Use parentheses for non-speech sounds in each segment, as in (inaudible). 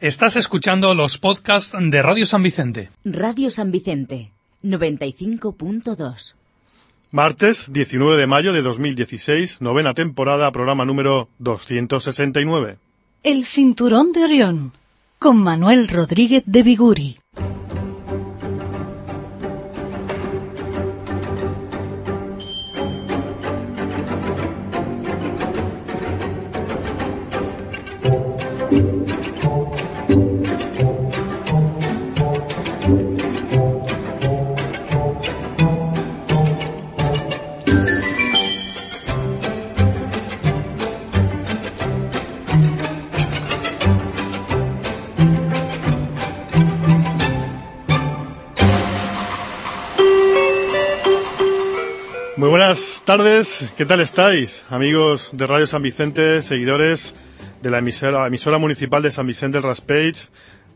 Estás escuchando los podcasts de Radio San Vicente. Radio San Vicente, 95.2. Martes 19 de mayo de 2016, novena temporada, programa número 269. El Cinturón de Orión, con Manuel Rodríguez de Viguri. Tardes, ¿qué tal estáis? Amigos de Radio San Vicente, seguidores de la emisora, emisora municipal de San Vicente del Raspage,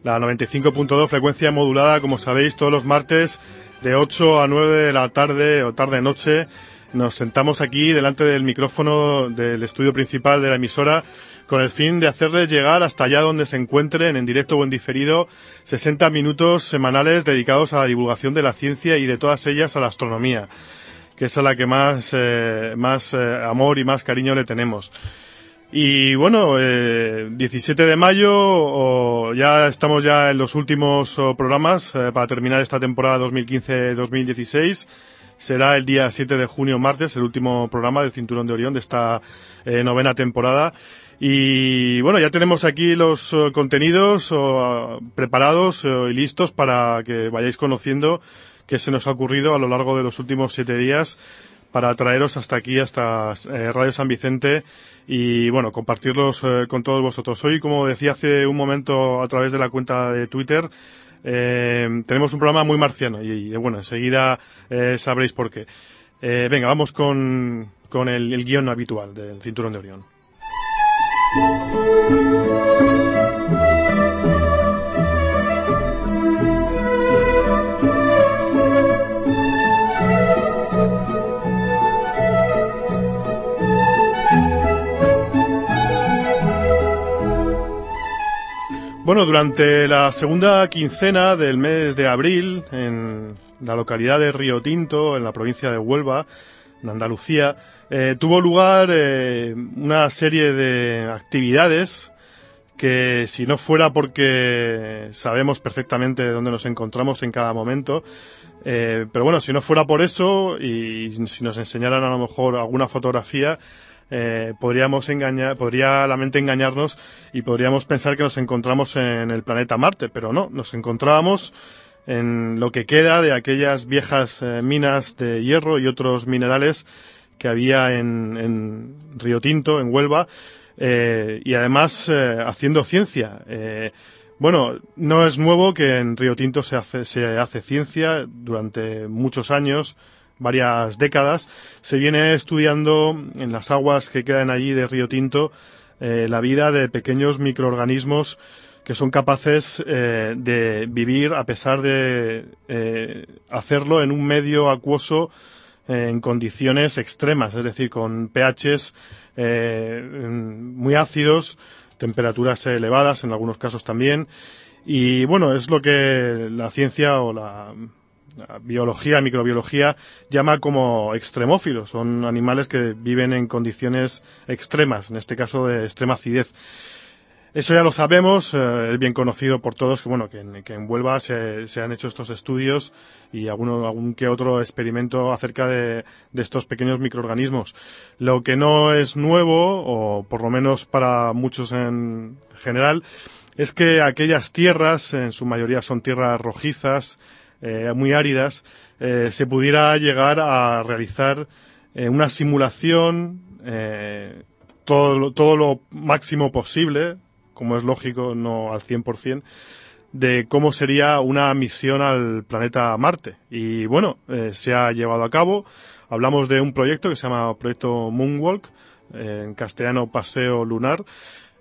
la 95.2 frecuencia modulada, como sabéis, todos los martes de 8 a 9 de la tarde o tarde-noche. Nos sentamos aquí delante del micrófono del estudio principal de la emisora con el fin de hacerles llegar hasta allá donde se encuentren, en directo o en diferido, 60 minutos semanales dedicados a la divulgación de la ciencia y de todas ellas a la astronomía que es a la que más, eh, más eh, amor y más cariño le tenemos. Y bueno, eh, 17 de mayo, o ya estamos ya en los últimos oh, programas eh, para terminar esta temporada 2015-2016. Será el día 7 de junio, martes, el último programa del Cinturón de Orión de esta eh, novena temporada. Y bueno, ya tenemos aquí los oh, contenidos oh, preparados y listos para que vayáis conociendo que se nos ha ocurrido a lo largo de los últimos siete días para traeros hasta aquí, hasta eh, Radio San Vicente y bueno, compartirlos eh, con todos vosotros. Hoy, como decía hace un momento a través de la cuenta de Twitter, eh, tenemos un programa muy marciano y, y bueno, enseguida eh, sabréis por qué. Eh, venga, vamos con, con el, el guion habitual del Cinturón de Orión. Bueno, durante la segunda quincena del mes de abril, en la localidad de Río Tinto, en la provincia de Huelva, en Andalucía, eh, tuvo lugar eh, una serie de actividades que si no fuera porque sabemos perfectamente dónde nos encontramos en cada momento, eh, pero bueno, si no fuera por eso y si nos enseñaran a lo mejor alguna fotografía, eh, podríamos engañar, podría la mente engañarnos y podríamos pensar que nos encontramos en el planeta Marte, pero no, nos encontrábamos en lo que queda de aquellas viejas eh, minas de hierro y otros minerales que había en, en Río Tinto, en Huelva, eh, y además eh, haciendo ciencia. Bueno, no es nuevo que en Río Tinto se hace, se hace ciencia durante muchos años, varias décadas, se viene estudiando en las aguas que quedan allí de Río Tinto eh, la vida de pequeños microorganismos que son capaces eh, de vivir a pesar de eh, hacerlo en un medio acuoso en condiciones extremas, es decir, con pHs muy ácidos, temperaturas elevadas en algunos casos también. Y bueno, es lo que la ciencia o la biología, microbiología, llama como extremófilos. Son animales que viven en condiciones extremas, en este caso de extrema acidez. Eso ya lo sabemos, eh, es bien conocido por todos que bueno que en, que en Huelva se, se, han hecho estos estudios y alguno, algún que otro experimento acerca de, de, estos pequeños microorganismos. Lo que no es nuevo, o por lo menos para muchos en general, es que aquellas tierras, en su mayoría son tierras rojizas, eh, muy áridas, eh, se pudiera llegar a realizar eh, una simulación todo, todo lo máximo posible, como es lógico, no al 100%, de cómo sería una misión al planeta Marte. Y bueno, se ha llevado a cabo. Hablamos de un proyecto que se llama Proyecto Moonwalk, en castellano Paseo Lunar,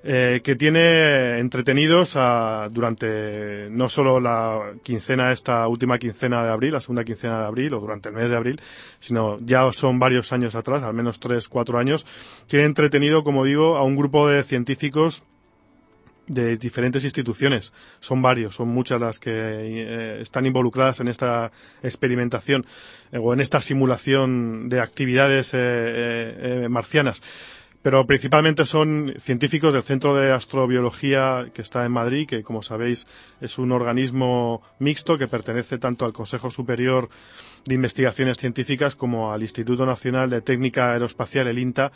eh, que tiene entretenidos a, durante no solo la quincena, esta última quincena de abril, la segunda quincena de abril o durante el mes de abril, sino ya son varios años atrás, al menos tres, cuatro años, tiene entretenido, como digo, a un grupo de científicos de diferentes instituciones. Son varios, son muchas las que eh, están involucradas en esta experimentación eh, o en esta simulación de actividades eh, marcianas. Pero principalmente son científicos del Centro de Astrobiología que está en Madrid, que como sabéis es un organismo mixto que pertenece tanto al Consejo Superior de Investigaciones Científicas como al Instituto Nacional de Técnica Aeroespacial, el INTA,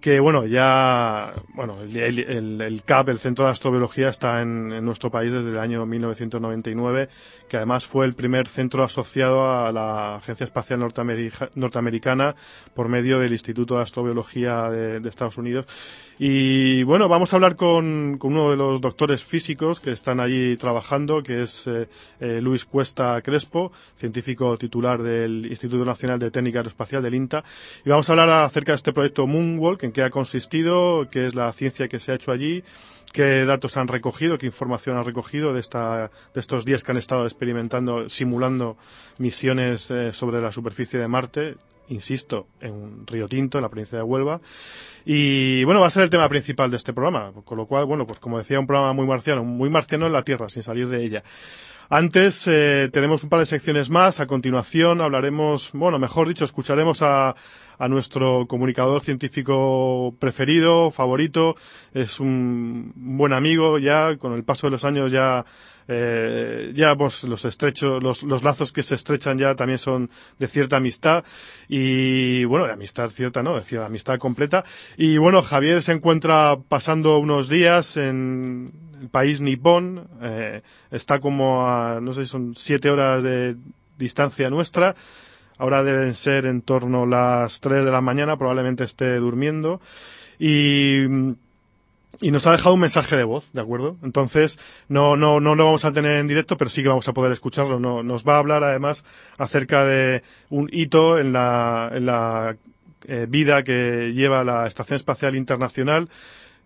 que bueno, ya, bueno, el, el, CAP, el Centro de Astrobiología, está en, nuestro país desde el año 1999, que además fue el primer centro asociado a la Agencia Espacial Norteamericana por medio del Instituto de Astrobiología de, Estados Unidos. Y bueno, vamos a hablar con, uno de los doctores físicos que están allí trabajando, que es eh, eh, Luis Cuesta Crespo, científico titular del Instituto Nacional de Técnica Aeroespacial del INTA. Y vamos a hablar acerca de este proyecto Moonwalk, en qué ha consistido, qué es la ciencia que se ha hecho allí, qué datos han recogido, qué información han recogido de, esta, de estos días que han estado experimentando, simulando misiones eh, sobre la superficie de Marte, insisto, en Río Tinto, en la provincia de Huelva. Y bueno, va a ser el tema principal de este programa, con lo cual, bueno, pues como decía, un programa muy marciano, muy marciano en la Tierra, sin salir de ella. Antes eh, tenemos un par de secciones más. A continuación hablaremos, bueno, mejor dicho, escucharemos a, a nuestro comunicador científico preferido, favorito. Es un buen amigo ya, con el paso de los años ya, eh, ya pues, los estrechos, los, los lazos que se estrechan ya también son de cierta amistad y bueno, de amistad cierta, ¿no? Es decir, amistad completa. Y bueno, Javier se encuentra pasando unos días en, el país nipón eh, está como a, no sé, son siete horas de distancia nuestra. Ahora deben ser en torno a las tres de la mañana, probablemente esté durmiendo. Y, y nos ha dejado un mensaje de voz, ¿de acuerdo? Entonces, no, no, no lo vamos a tener en directo, pero sí que vamos a poder escucharlo. No, nos va a hablar además acerca de un hito en la, en la eh, vida que lleva la Estación Espacial Internacional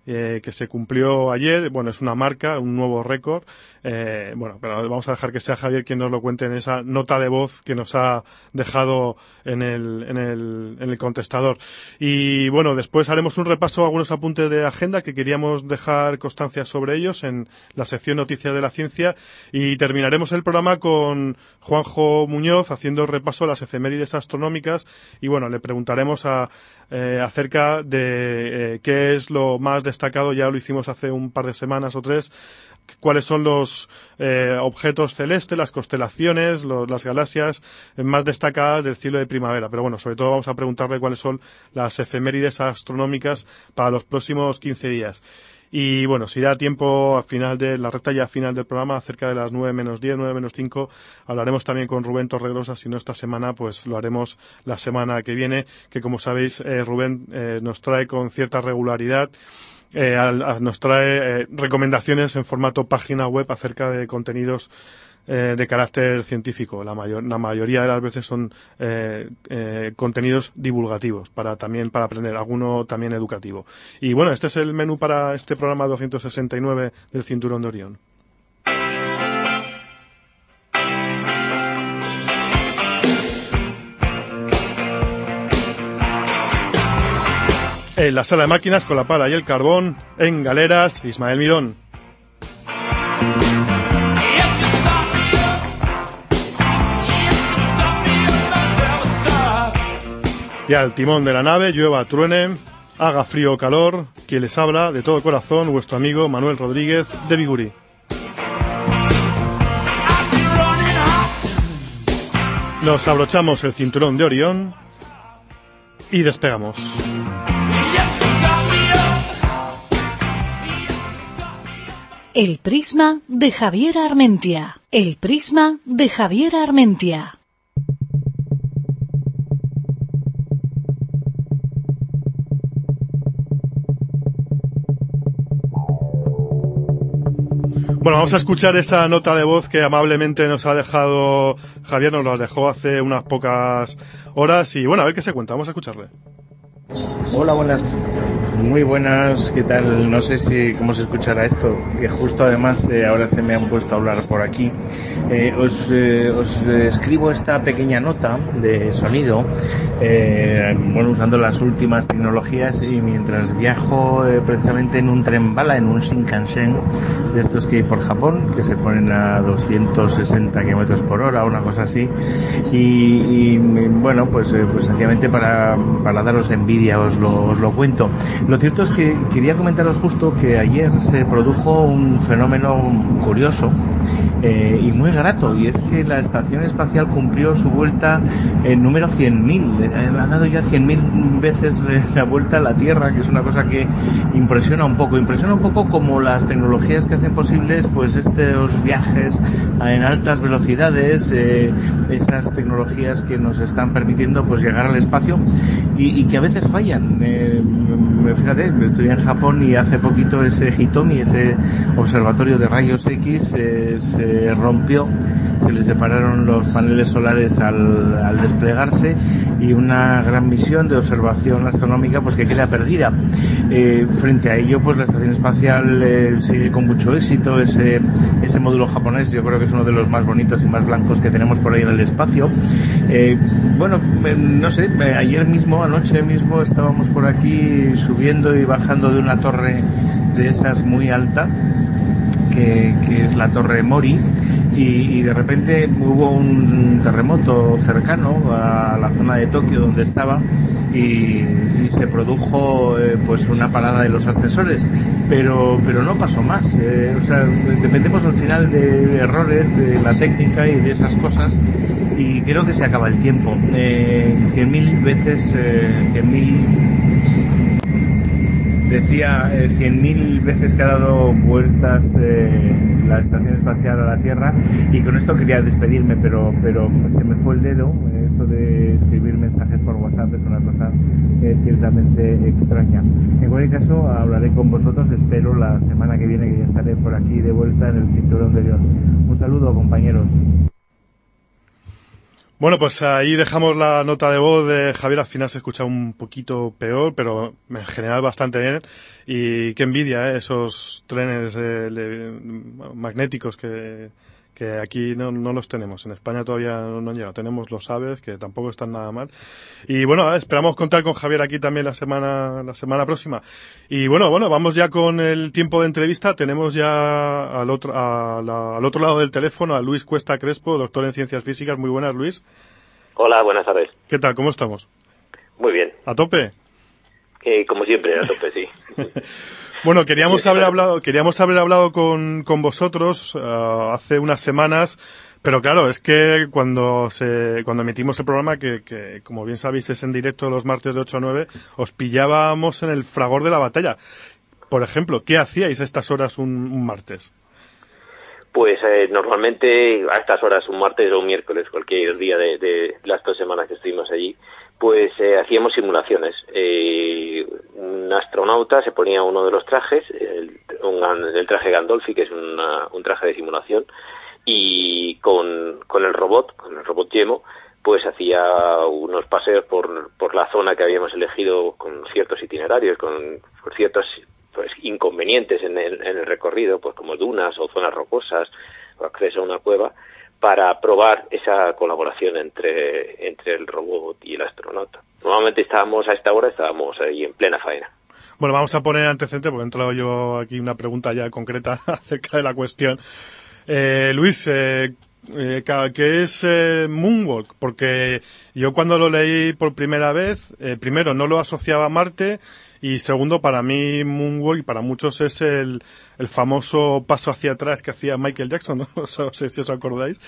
eh, que se cumplió ayer. Bueno, es una marca, un nuevo récord. Eh, bueno, pero vamos a dejar que sea Javier quien nos lo cuente en esa nota de voz que nos ha dejado en el, en el, contestador. Y bueno, después haremos un repaso algunos apuntes de agenda que queríamos dejar constancia sobre ellos en la sección Noticias de la Ciencia y terminaremos el programa con Juanjo Muñoz haciendo repaso a las efemérides astronómicas y bueno, le preguntaremos a, eh, acerca de qué es lo más destacado, ya lo hicimos hace un par de semanas o tres, cuáles son los eh, objetos celestes, las constelaciones, las galaxias más destacadas del cielo de primavera. Pero bueno, sobre todo vamos a preguntarle cuáles son las efemérides astronómicas para los próximos 15 días. Y bueno, si da tiempo al final de la recta ya final del programa, cerca de las nueve menos diez, nueve menos cinco, hablaremos también con Rubén Torregrosa. Si no esta semana, pues lo haremos la semana que viene, que como sabéis, eh, Rubén eh, nos trae con cierta regularidad eh, nos trae recomendaciones en formato página web acerca de contenidos eh, de carácter científico. La, mayor, la mayoría de las veces son eh, eh, contenidos divulgativos, para también para aprender, alguno también educativo. Y bueno, este es el menú para este programa 269 del Cinturón de Orión. En la sala de máquinas con la pala y el carbón, en Galeras, Ismael Mirón. Ya al timón de la nave, llueva, truene, haga frío o calor, quien les habla de todo corazón, vuestro amigo Manuel Rodríguez de Bigurí. Nos abrochamos el cinturón de Orión y despegamos. El prisma de Javier Armentia. El prisma de Javier Armentia. Bueno, vamos a escuchar esa nota de voz que amablemente nos ha dejado Javier, nos la dejó hace unas pocas horas y bueno, a ver qué se cuenta, vamos a escucharle. Hola, buenas muy buenas, ¿qué tal? No sé si cómo se escuchará esto, que justo además eh, ahora se me han puesto a hablar por aquí. Eh, os, eh, os escribo esta pequeña nota de sonido, bueno, usando las últimas tecnologías y mientras viajo precisamente en un tren bala, en un Shinkansen, de estos que hay por Japón, que se ponen a 260 kilómetros por hora, una cosa así. Y, bueno, pues, pues sencillamente para, para daros envidia os lo, os lo cuento. Lo cierto es que quería comentaros justo que ayer se produjo un fenómeno curioso eh, y muy grato, y es que la Estación Espacial cumplió su vuelta en número 100.000. Eh, ha dado ya 100.000 veces (laughs) la vuelta a la Tierra, que es una cosa que impresiona un poco. Impresiona un poco como las tecnologías que hacen posibles pues estos viajes en altas velocidades, eh, esas tecnologías que nos están permitiendo pues llegar al espacio y, que a veces fallan fíjate, estoy en Japón y hace poquito ese Hitomi, ese observatorio de rayos X, eh, se rompió, se le separaron los paneles solares al, desplegarse y una gran misión de observación astronómica pues que queda perdida. Eh, frente a ello, pues la estación espacial eh, sigue con mucho éxito, ese, ese módulo japonés yo creo que es uno de los más bonitos y más blancos que tenemos por ahí en el espacio. bueno, no sé, ayer mismo, anoche mismo, estábamos por aquí subiendo y bajando de una torre de esas muy alta, que, es la torre Mori, y, de repente hubo un terremoto cercano a la zona de Tokio donde estaba y, se produjo eh, pues una parada de los ascensores, pero, pero no pasó más. Eh, o sea, dependemos al final de errores de la técnica y de esas cosas y creo que se acaba el tiempo. Eh, 100.000 veces, eh, 100.000 decía eh, 100.000 veces que ha dado vueltas eh, la estación espacial a la Tierra y con esto quería despedirme, pero, pero se me fue el dedo. Esto de escribir mensajes por WhatsApp es una cosa eh, ciertamente extraña. En cualquier caso, hablaré con vosotros, espero la semana que viene que ya estaré por aquí de vuelta en el cinturón de Dios. Un saludo, compañeros. Bueno, pues ahí dejamos la nota de voz de Javier. Al final se escucha un poquito peor, pero en general bastante bien. Y qué envidia, ¿eh? esos trenes magnéticos que, que aquí no, no, los tenemos. En España todavía no, han llegado. Tenemos los aves, que tampoco están nada mal. Y bueno, esperamos contar con Javier aquí también la semana, la semana próxima. Y bueno, bueno, vamos ya con el tiempo de entrevista. Tenemos ya al otro, al otro lado del teléfono a Luis Cuesta Crespo, doctor en ciencias físicas. Muy buenas, Luis. Hola, buenas tardes. ¿Qué tal? ¿Cómo estamos? Muy bien. ¿A tope? Eh, como siempre, a tope, sí. (laughs) bueno, queríamos haber hablado, queríamos haber hablado con, con vosotros uh, hace unas semanas, pero claro, es que cuando se, cuando emitimos el programa, que, que como bien sabéis es en directo los martes de 8 a 9, os pillábamos en el fragor de la batalla. Por ejemplo, ¿qué hacíais a estas horas un, un martes? Pues eh, normalmente a estas horas, un martes o un miércoles, cualquier día de, de las dos semanas que estuvimos allí, pues eh, hacíamos simulaciones. Eh, un astronauta se ponía uno de los trajes, el, traje Gandolfi, que es un traje de simulación, y con, con el robot, con el robot Yemo, pues hacía unos paseos por, por la zona que habíamos elegido con ciertos itinerarios, con ciertos pues, inconvenientes en el, en el recorrido, pues como dunas o zonas rocosas o acceso a una cueva, para probar esa colaboración entre, entre el robot y el astronauta. Normalmente estábamos a esta hora, estábamos ahí en plena faena. Bueno, vamos a poner antecedente porque he entrado yo aquí una pregunta ya concreta (laughs) acerca de la cuestión. Eh, Luis, eh, eh, ¿qué es eh, Moonwalk? Porque yo cuando lo leí por primera vez, eh, primero no lo asociaba a Marte y segundo para mí Moonwalk y para muchos es el, el famoso paso hacia atrás que hacía Michael Jackson, ¿no? (laughs) no sé si os acordáis.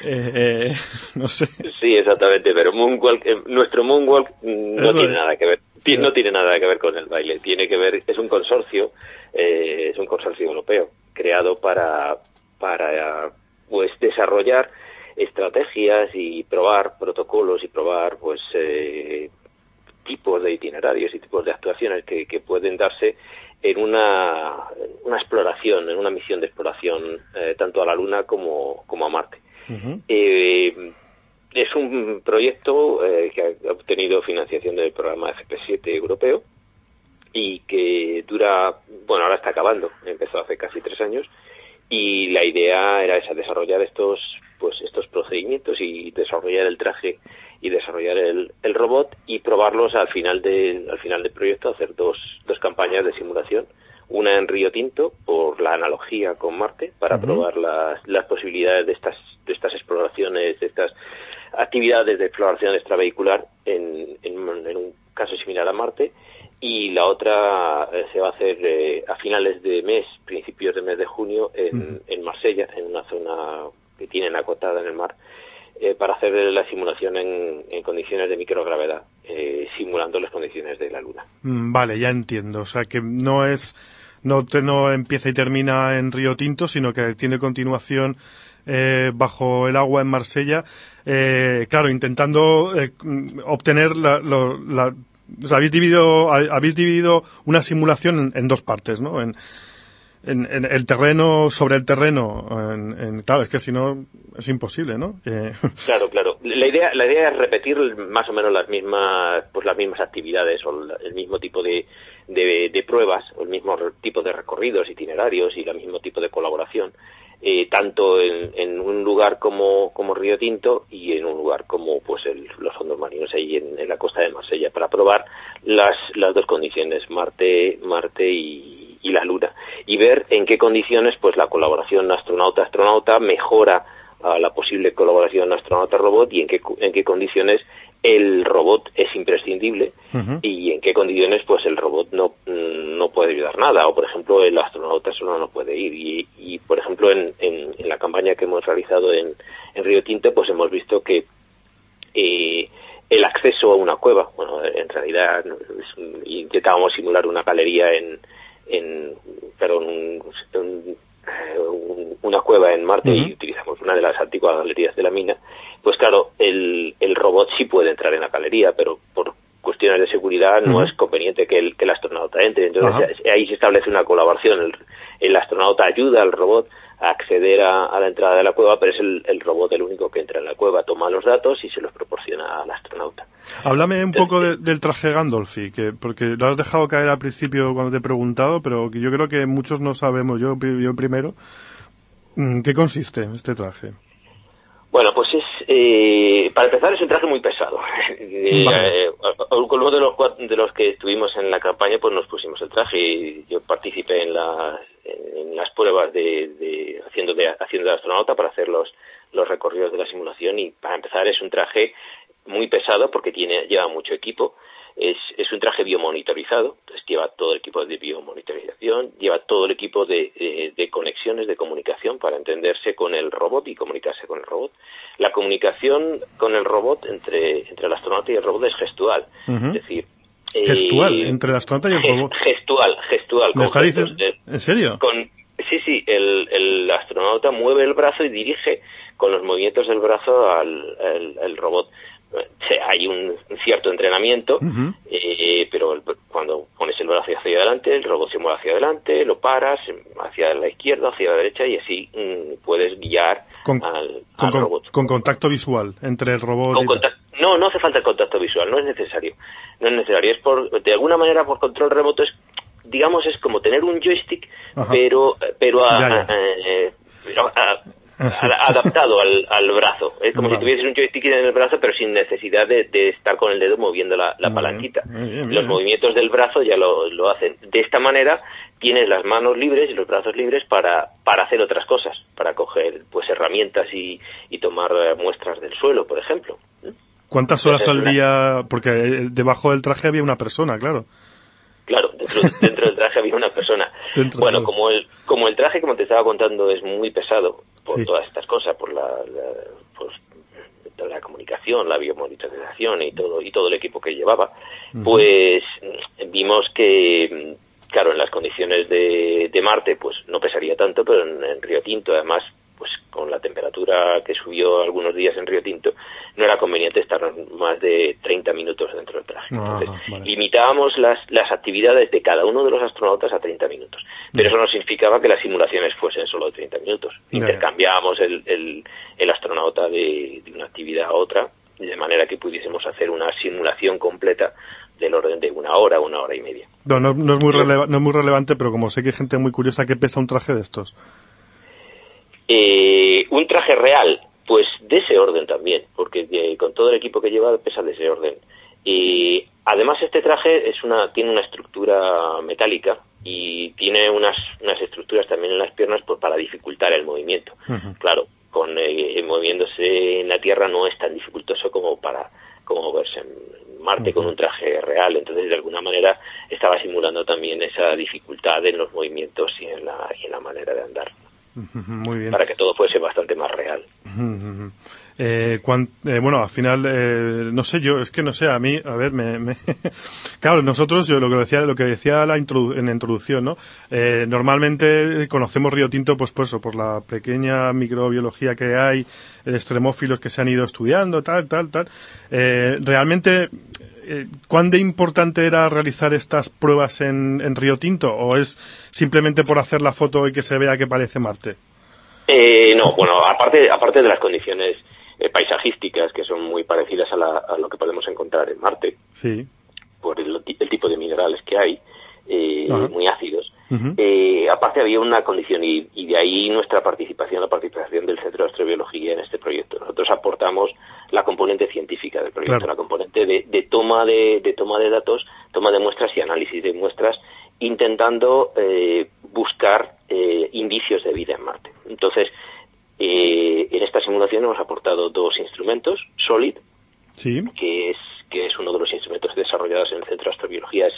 Eh, eh, no sé. Sí, exactamente, pero Moonwalk, eh, nuestro Moonwalk no tiene nada que ver, no tiene nada que ver con el baile, tiene que ver, es un consorcio, eh, es un consorcio europeo creado para, para pues desarrollar estrategias y probar protocolos y probar pues eh, tipos de itinerarios y tipos de actuaciones que, que pueden darse en una, una, exploración, en una misión de exploración eh, tanto a la Luna como, como a Marte. eh, es un proyecto eh, que ha obtenido financiación del programa FP7 europeo y que dura, bueno, ahora está acabando, empezó hace casi tres años y la idea era esa, desarrollar estos pues estos procedimientos y desarrollar el traje y desarrollar el, el robot y probarlos al final de, al final del proyecto hacer dos, dos campañas de simulación. Una en Río Tinto por la analogía con Marte para probar las, las posibilidades de estas de estas exploraciones de estas actividades de exploración extravehicular en, en, un caso similar a Marte y la otra eh, se va a hacer eh, a finales de mes, principios de mes de junio, en, en Marsella, en una zona que tienen acotada en el mar, eh, para hacer la simulación en, en condiciones de microgravedad, eh, simulando las condiciones de la Luna. Mm, Vale, ya entiendo. O sea que no es no, te- no empieza y termina en Río Tinto, sino que tiene continuación eh, bajo el agua en Marsella. Eh, claro, intentando eh, obtener la, lo- la- habéis dividido ha- habéis dividido una simulación en, en dos partes, ¿no? En, en, en el terreno sobre el terreno. En, en- claro, es que si no es imposible, ¿no? Eh, (laughs) Claro, claro. La idea, la idea es repetir más o menos las mismas, pues las mismas actividades o el mismo tipo de, de, de pruebas, o el mismo tipo de recorridos, itinerarios y el mismo tipo de colaboración, eh, tanto en, en un lugar como, como Río Tinto y en un lugar como pues el- los fondos marinos ahí en, la costa de Marsella para probar las, las dos condiciones, Marte, Marte y, y la Luna, y ver en qué condiciones pues la colaboración astronauta-astronauta mejora a la posible colaboración astronauta-robot y en qué, en qué condiciones el robot es imprescindible y en qué condiciones pues el robot no, mm, no puede ayudar nada. O por ejemplo el astronauta solo no puede ir. Y, y, por ejemplo en, en, en la campaña que hemos realizado en, en Río Tinto pues hemos visto que eh, el acceso a una cueva bueno en realidad intentábamos simular una galería en, en perdón un- un- un- una cueva en Marte y utilizamos una de las antiguas galerías de la mina, pues claro, el, el robot sí puede entrar en la galería, pero por cuestiones de seguridad no es conveniente que el, que el astronauta entre. Entonces ahí se establece una colaboración. El, el astronauta ayuda al robot a acceder a, a la entrada de la cueva, pero es el, el robot el único que entra en la cueva, toma los datos y se los proporciona al astronauta. Háblame un poco de- del traje Gandolfi, que, porque lo has dejado caer al principio cuando te he preguntado, pero que yo creo que muchos no sabemos, yo, yo primero, mm, ¿qué consiste este traje? Bueno, pues es, eh, para empezar, es un traje muy pesado. (laughs) Vale. eh, con uno de los, de los que estuvimos en la campaña, pues nos pusimos el traje y yo participé en, la- en las pruebas de, de- haciendo de haciendo de astronauta para hacer los, los recorridos de la simulación y para empezar es un traje muy pesado porque tiene lleva mucho equipo. Es, es un traje biomonitorizado, entonces lleva todo el equipo de biomonitorización, lleva todo el equipo de, de conexiones de comunicación para entenderse con el robot y comunicarse con el robot. La comunicación con el robot entre, entre el astronauta y el robot es gestual, es decir... Gestual, eh, entre el astronauta y el robot. Gestual, gestual. ¿Me está gestos. diciendo? ¿En serio? con, sí, sí, el, el astronauta mueve el brazo y dirige con los movimientos del brazo al, al- al robot. Hay un cierto entrenamiento, Ujú. eh, pero el- cuando pones el brazo hacia adelante, el robot se mueve hacia adelante, lo paras hacia la izquierda, hacia la derecha y así mm, puedes guiar Con, al, con- al con- robot. con contacto visual entre el robot y... no, no hace falta el contacto visual, no es necesario. No es necesario, es por, de alguna manera por control remoto es, digamos, es como tener un joystick, Ajá. pero, pero, a- Ya, ya. a- eh, pero a- adaptado al, al brazo. Es como Vale. si tuvieses un joystick en el brazo, pero sin necesidad de, de estar con el dedo moviendo la, la palanquita. bien, muy bien, Los movimientos del brazo ya lo, lo hacen. De esta manera tienes las manos libres y los brazos libres para, para hacer otras cosas, para coger pues herramientas y, y tomar eh, muestras del suelo, por ejemplo. ¿Cuántas horas al día? Porque eh, debajo del traje había una persona, claro. Dentro, dentro del traje había una persona. (laughs) Dentro bueno, como el, como el traje, como te estaba contando, es muy pesado por Sí. todas estas cosas, por la, la- pues, toda la comunicación, la biomonitorización y todo, y todo el equipo que llevaba, pues vimos que, claro, en las condiciones de, de Marte, pues no pesaría tanto, pero en, en Río Tinto, además, pues con la temperatura que subió algunos días en Río Tinto, no era conveniente estar más de 30 minutos dentro del traje. Ajá, Entonces, vale. limitábamos las, las actividades de cada uno de los astronautas a 30 minutos. Pero eso no significaba que las simulaciones fuesen solo de 30 minutos. Intercambiábamos el, el, el astronauta de, de una actividad a otra, de manera que pudiésemos hacer una simulación completa del orden de una hora, una hora y media. No, no, es muy no es muy relevante, pero como sé que hay gente muy curiosa, ¿qué pesa un traje de estos? Eh, un traje real, pues de ese orden también, porque eh, con todo el equipo que lleva pesa de ese orden. Y además este traje es una, tiene una estructura metálica y tiene unas, unas estructuras también en las piernas pues, para dificultar el movimiento. Claro, con eh, moviéndose en la Tierra no es tan dificultoso como para como verse en Marte con un traje real. Entonces, de alguna manera, estaba simulando también esa dificultad en los movimientos y en la, y en la manera de andar. Muy bien. Para que todo fuese bastante más real. Eh, eh, bueno, al final, eh, no sé, yo, es que no sé, a mí, a ver, me, (laughs) claro, nosotros, yo lo que decía, lo que decía la en la introducción, ¿no? Eh, normalmente conocemos Río Tinto, pues por eso, por la pequeña microbiología que hay, de extremófilos que se han ido estudiando, tal, tal, tal. Eh, realmente, eh, ¿cuán de importante era realizar estas pruebas en, en Río Tinto? ¿O es simplemente por hacer la foto y que se vea que parece Marte? Eh, no, bueno, aparte, aparte de las condiciones eh, paisajísticas que son muy parecidas a, lo que podemos encontrar en Marte, sí. por el, tipo de minerales que hay, eh, muy ácidos. Eh, aparte había una condición y, de ahí nuestra participación, la participación del Centro de Astrobiología en este proyecto. Nosotros aportamos la componente científica del proyecto, la componente de, toma de, de, toma de datos, toma de muestras y análisis de muestras, intentando buscar indicios de vida en Marte. Entonces, eh, en esta simulación hemos aportado dos instrumentos, SOLID, que es que es uno de los instrumentos desarrollados en el Centro de Astrobiología, es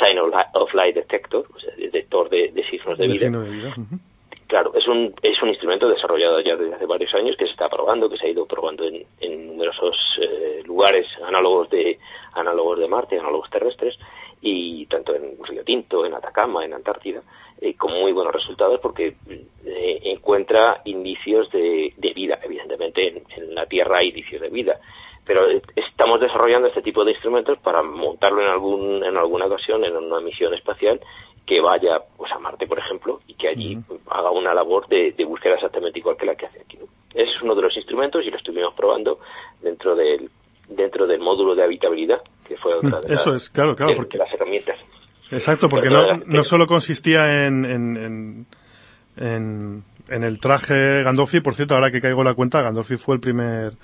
Sign of Light Detector, o sea, detector de, signos de, vida. Claro, es un, es un instrumento desarrollado ya desde hace varios años que se está probando, que se ha ido probando en, en numerosos eh, lugares análogos de, análogos de Marte, análogos terrestres, y tanto en Río Tinto, en Atacama, en Antártida, eh, con muy buenos resultados porque eh, encuentra indicios de, vida. Evidentemente en, la Tierra hay indicios de vida, pero estamos desarrollando este tipo de instrumentos para montarlo en algún en alguna ocasión en una misión espacial que vaya pues a Marte, por ejemplo, y que allí haga una labor de, búsqueda exactamente igual que la que hace aquí. Ese es uno de los instrumentos y lo estuvimos probando dentro del dentro del módulo de habitabilidad, que fue otra de, Eso es, claro, claro, porque... las herramientas. Exacto, porque no, no solo consistía en, en, en, en, el traje Gandolfi, por cierto, ahora que caigo en la cuenta, Gandolfi fue el primer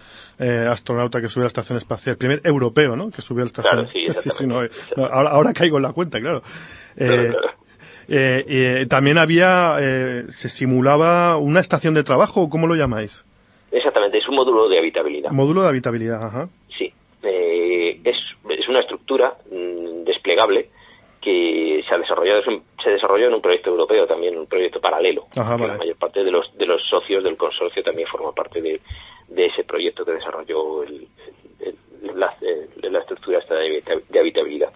eh, astronauta que subió a la estación espacial, el primer europeo, ¿no? Que subió a la estación. Claro, (laughs) sí, sí, no, ahora, ahora, caigo en la cuenta, claro. (laughs) Eh, eh, eh, también había, eh, se simulaba una estación de trabajo, ¿cómo lo llamáis? Exactamente, es un módulo de habitabilidad. Módulo de habitabilidad, ajá. Es, una estructura mm, desplegable que se ha desarrollado se desarrolló en un proyecto europeo también un proyecto paralelo Ajá, la mayor parte de los de los socios del consorcio también forma parte de, de ese proyecto que desarrolló el, la, la, estructura esta de, habitabilidad.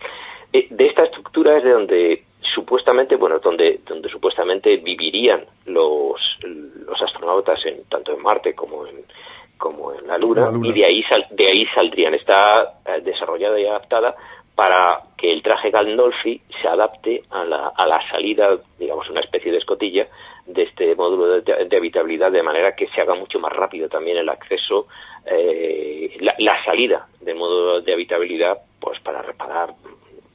Eh, de esta estructura es de donde supuestamente bueno donde donde supuestamente vivirían los los astronautas en tanto en Marte como en como en la Luna, y de ahí de ahí saldrían. Está eh, desarrollada y adaptada para que el traje Gandolfi se adapte a la, a la salida, digamos, una especie de escotilla de este módulo de, habitabilidad, de manera que se haga mucho más rápido también el acceso, eh, la, salida del módulo de habitabilidad, pues para reparar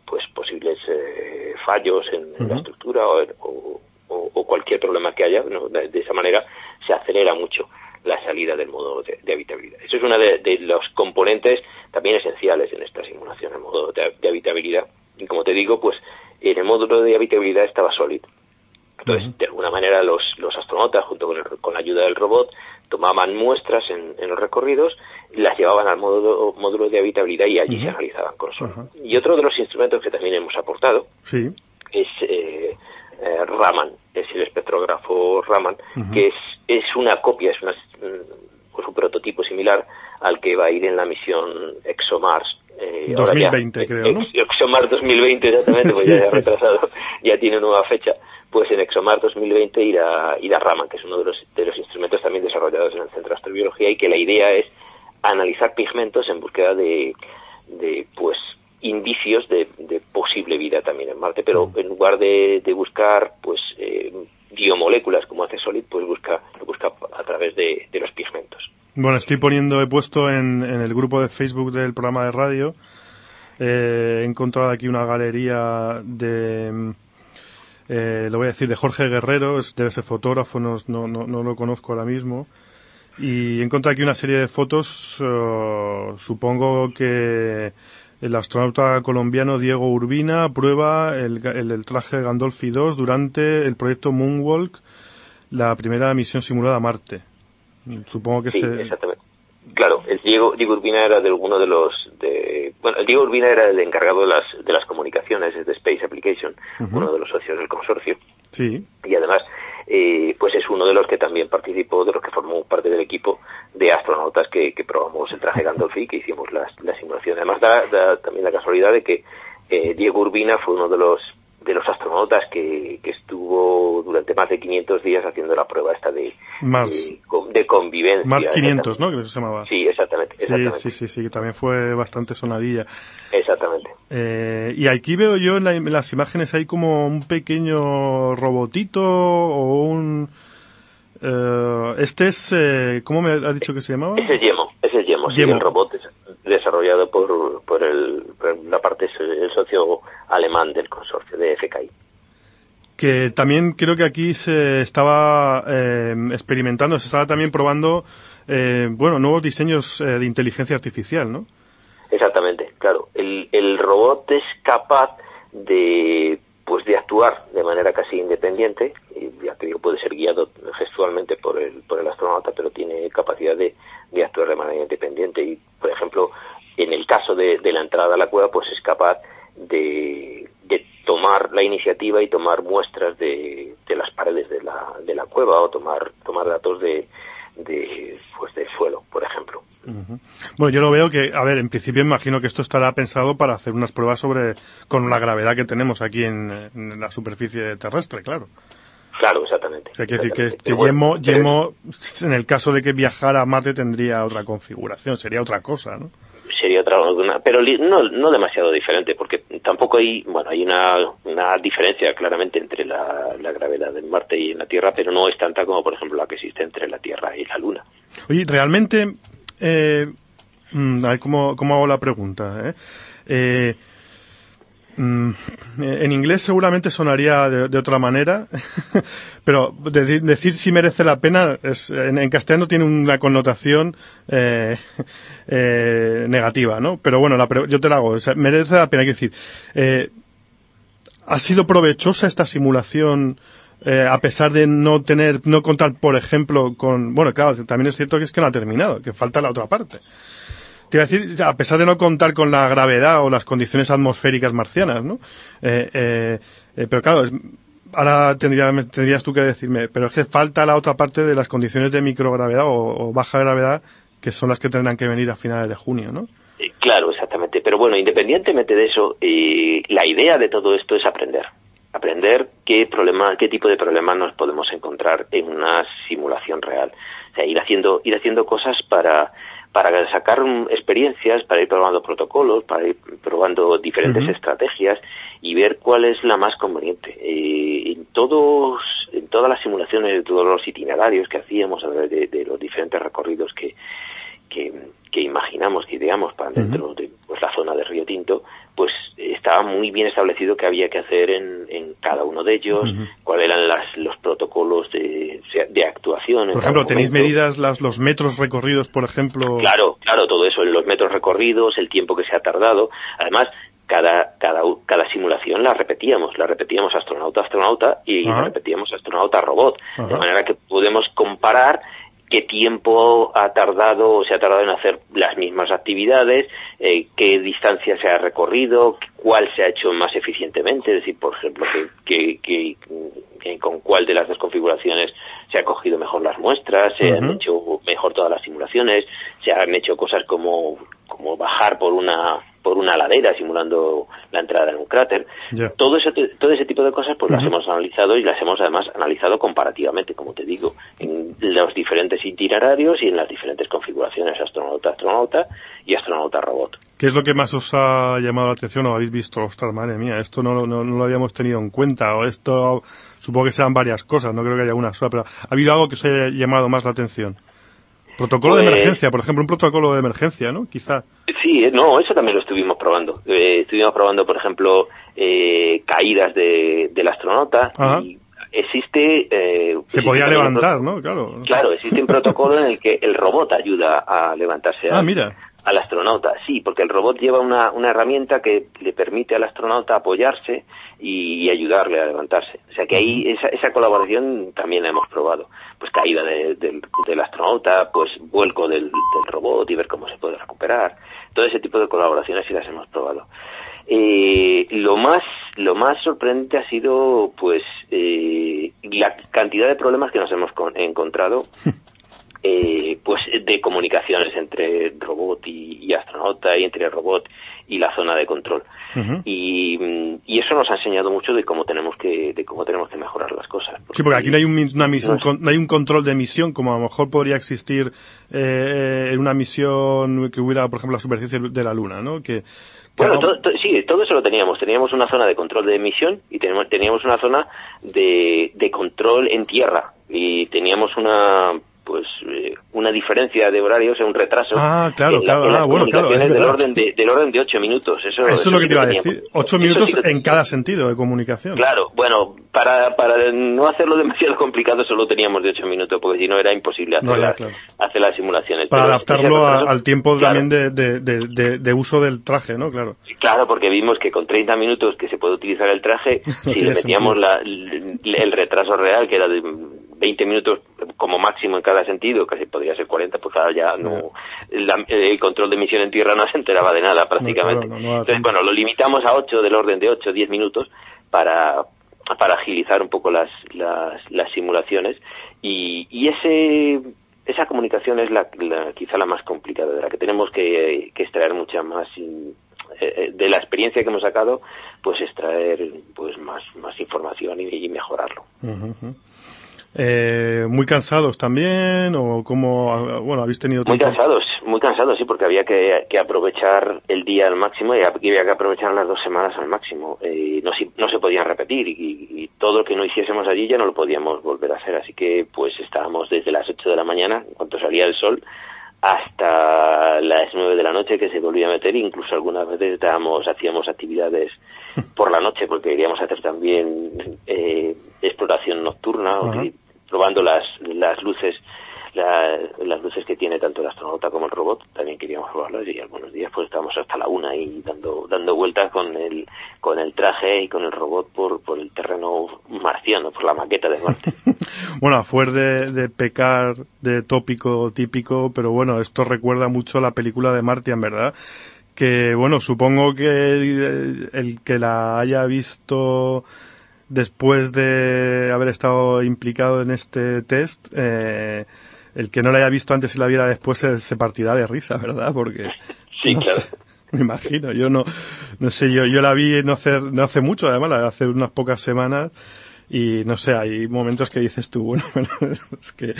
pues posibles eh, fallos en, la estructura o, cualquier problema que haya. de, esa manera se acelera mucho la salida del modo de, habitabilidad. Eso es uno de, los componentes también esenciales en esta simulación, el modo de, habitabilidad. Y como te digo, pues en el módulo de habitabilidad estaba sólido. Entonces, de alguna manera, los, los astronautas, junto con, con, la ayuda del robot, tomaban muestras en, los recorridos, las llevaban al módulo, módulo de habitabilidad y allí se analizaban con. Y otro de los instrumentos que también hemos aportado es eh, eh, Raman, es el espectrógrafo Raman, que es, es una copia, es una, pues un prototipo similar al que va a ir en la misión ExoMars. Eh, 2020, creo, ¿no? ExoMars 2020, exactamente, pues (laughs) ya ha retrasado, ya tiene nueva fecha. Pues en ExoMars 2020 irá, irá Raman, que es uno de los, de los instrumentos también desarrollados en el Centro de Astrobiología y que la idea es analizar pigmentos en búsqueda de, de pues indicios de, posible vida también en Marte, pero mm. en lugar de, buscar pues eh, biomoléculas como hace Solid, pues busca lo busca a través de, los pigmentos. Bueno, estoy poniendo, he puesto en, el grupo de Facebook del programa de radio eh, he encontrado aquí una galería de, eh, lo voy a decir, de Jorge Guerrero, es, debe ser fotógrafo, no, no, no, lo conozco ahora mismo. Y he encontrado aquí una serie de fotos, eh, supongo que el astronauta colombiano Diego Urbina prueba el, el, traje Gandolfi 2 durante el proyecto Moonwalk, la primera misión simulada a Marte. Supongo que sí, Exactamente. Claro, el Diego, Diego Urbina era de alguno de los de, bueno, el Diego Urbina era el encargado de las de las comunicaciones de Space Application, uno de los socios del consorcio. Sí. Y además, eh, pues es uno de los que también participó, de los que formó parte del equipo de astronautas que, que probamos el traje Gandolfi, que hicimos las, la simulación. Además da, también la casualidad de que eh, Diego Urbina fue uno de los de los astronautas que, que, estuvo durante más de 500 días haciendo la prueba esta de, de, convivencia. Más 500, ¿no? Que se llamaba. Sí, exactamente. Sí, sí, sí, sí, que también fue bastante sonadilla. Exactamente. Eh, y aquí veo yo en, las imágenes hay como un pequeño robotito o un... Eh, este es, eh, ¿cómo me ha dicho que se llamaba? Ese es Yemo, ese es Yemo, Yemo. Sí, el robot desarrollado por, por, el, la parte, el socio alemán del consorcio de FKI. Que también creo que aquí se estaba eh, experimentando, se estaba también probando, eh, bueno, nuevos diseños eh, de inteligencia artificial, ¿no? Exactamente. El, robot es capaz de pues de actuar de manera casi independiente, ya te digo, puede ser guiado gestualmente por el, por el astronauta, pero tiene capacidad de, de actuar de manera independiente. Y, por ejemplo, en el caso de, de la entrada a la cueva, pues es capaz de, de, tomar la iniciativa y tomar muestras de, de las paredes de la, de la cueva o tomar, tomar datos de, de, pues del suelo, por ejemplo. Bueno, yo lo veo que, a ver, en principio imagino que esto estará pensado para hacer unas pruebas sobre, con la gravedad que tenemos aquí en, la superficie terrestre, claro. Claro, exactamente. O sea, quiere decir que, Yemo, Yemo, en el caso de que viajara a Marte, tendría otra configuración, sería otra cosa, ¿no? sería otra pero no, no demasiado diferente porque tampoco hay bueno hay una, una diferencia claramente entre la, la, gravedad en Marte y en la Tierra pero no es tanta como por ejemplo la que existe entre la Tierra y la Luna oye realmente eh, mm, cómo, cómo hago la pregunta. ¿eh? Eh, mm, en inglés seguramente sonaría de, otra manera, (laughs) pero decir si merece la pena es, en, castellano tiene una connotación (laughs) negativa, ¿no? Pero bueno, la, yo te la hago. merece la pena, quiero decir, eh, ¿ha sido provechosa esta simulación? Eh, a pesar de no tener, no contar, por ejemplo, con, bueno, claro, también es cierto que es que no ha terminado, que falta la otra parte. Te iba a decir, a pesar de no contar con la gravedad o las condiciones atmosféricas marcianas, ¿no? Eh, eh, eh pero claro, ahora tendría, tendrías tú que decirme, pero es que falta la otra parte de las condiciones de microgravedad o, baja gravedad, que son las que tendrán que venir a finales de junio, ¿no? Claro, exactamente. Pero bueno, independientemente de eso, la idea de todo esto es aprender aprender qué problema, qué tipo de problemas nos podemos encontrar en una simulación real. O sea, ir haciendo, ir haciendo cosas para, para sacar experiencias, para ir probando protocolos, para ir probando diferentes estrategias y ver cuál es la más conveniente. Eh, en todos, en todas las simulaciones, de todos los itinerarios que hacíamos a través de, los diferentes recorridos que, que, imaginamos, que ideamos para dentro de pues, la zona de Río Tinto, pues estaba muy bien establecido qué había que hacer en, en cada uno de ellos, cuáles eran las, los protocolos de, de actuación. Por ejemplo, ¿tenéis medidas las, los metros recorridos, por ejemplo? Claro, claro, todo eso, los metros recorridos, el tiempo que se ha tardado. Además, cada, cada, cada simulación la repetíamos, la repetíamos astronauta astronauta y la repetíamos astronauta robot, de manera que podemos comparar qué tiempo ha tardado o se ha tardado en hacer las mismas actividades, eh, qué distancia se ha recorrido, cuál se ha hecho más eficientemente, es decir, por ejemplo, que, que, con cuál de las dos configuraciones se han cogido mejor las muestras, se han hecho mejor todas las simulaciones, se han hecho cosas como, como bajar por una por una ladera simulando la entrada en un cráter. Todo ese todo ese tipo de cosas pues las hemos analizado y las hemos además analizado comparativamente, como te digo, en los diferentes itinerarios y en las diferentes configuraciones astronauta astronauta y astronauta robot. ¿Qué es lo que más os ha llamado la atención o habéis visto? Ostras, madre mía, esto no, no, no lo habíamos tenido en cuenta o esto supongo que sean varias cosas, no creo que haya una sola, pero ¿ha habido algo que os haya llamado más la atención? Protocolo de Pues- emergencia, por ejemplo, un protocolo de emergencia, ¿no? Quizá. Sí, eh, no, eso también lo estuvimos probando. Eh, estuvimos probando, por ejemplo, eh, caídas de, del astronauta. Ajá. Y existe... eh, Se podía levantar, ¿no? Claro. Claro, existe un protocolo en el que el robot ayuda a levantarse Ah, mira. Al astronauta. Sí, porque el robot lleva una, una herramienta que le permite al astronauta apoyarse y, ayudarle a levantarse. O sea que ahí esa, esa colaboración también la hemos probado. Pues caída de- del- del astronauta, pues vuelco del, del robot y ver cómo se puede recuperar. Todo ese tipo de colaboraciones sí las hemos probado. Eh, lo más lo más sorprendente ha sido pues eh, la cantidad de problemas que nos hemos con- encontrado (laughs) eh, pues de comunicaciones entre robot y, y astronauta y entre el robot y la zona de control y, mm, y eso nos ha enseñado mucho de cómo tenemos que de cómo tenemos que mejorar las cosas Sí, porque aquí no hay un, una misión, No es- con- no hay un control de misión como a lo mejor podría existir eh, en una misión que hubiera, por ejemplo, la superficie de la Luna, ¿no? Que, que Bueno, haga- todo- todo- sí, todo eso lo teníamos. Teníamos una zona de control de emisión y teníamos, teníamos una zona de, de control en tierra y teníamos una pues eh, una diferencia de horario, o sea, un retraso. Ah, claro, en la- claro, en las ah, bueno, claro, del orden de del orden de ocho minutos. Eso, Eso es lo que te iba a decir. Ocho minutos sí en cada sentido de comunicación. Claro, bueno, para, para no hacerlo (laughs) demasiado complicado solo teníamos de ocho minutos, porque si no era imposible hacer, No, ya, las, hacer las simulaciones. Para Pero adaptarlo a- al tiempo claro, también de, de, de, de- de uso del traje, ¿no? Claro. Claro, porque vimos que con 30 minutos que se puede utilizar el traje, (laughs) No si le metíamos la- el, el retraso real, que era de 20 minutos como máximo en cada sentido, casi podría ser 40, pues claro, ya no, la- el control de emisión en tierra no se enteraba de nada prácticamente. no, no Entonces, bueno, lo limitamos a 8 del orden de 8, 10 minutos para para agilizar un poco las, las, las simulaciones y, y ese esa comunicación es la, la- quizá la más complicada de la que tenemos que, que extraer mucha más in- eh, eh, de la experiencia que hemos sacado pues extraer pues más más información y, y mejorarlo ujú. Eh, muy cansados también o como bueno habéis tenido muy tiempo cansados muy cansados sí porque había que, que aprovechar el día al máximo y había que aprovechar las dos semanas al máximo. Eh, no, se- no se podían repetir y, y todo lo que no hiciésemos allí ya no lo podíamos volver a hacer. Así que pues estábamos desde las 8 de la mañana en cuanto salía el sol hasta las 9 de la noche que se volvía a meter. Incluso algunas veces estábamos hacíamos actividades por la noche porque queríamos hacer también eh, exploración nocturna o Ajá. Probando las las luces la- las luces que tiene tanto el astronauta como el robot también queríamos probarlas y algunos días pues estábamos hasta la una y dando dando vueltas con el con el traje y con el robot por por el terreno marciano por la maqueta de Marte (laughs) Bueno, a de, de pecar de tópico típico, pero bueno, esto recuerda mucho a la película de Martian, ¿verdad? Que bueno, supongo que eh, el que la haya visto después de haber estado implicado en este test, eh, el que no la haya visto antes y la viera después se, se partirá de risa, (laughs) ¿verdad? Porque Sí, no claro. sé, me imagino, yo no, no sé, yo, yo la vi no hace, no hace mucho, además, hace unas pocas semanas, y no sé, hay momentos que dices tú, (laughs) bueno, bueno, es que,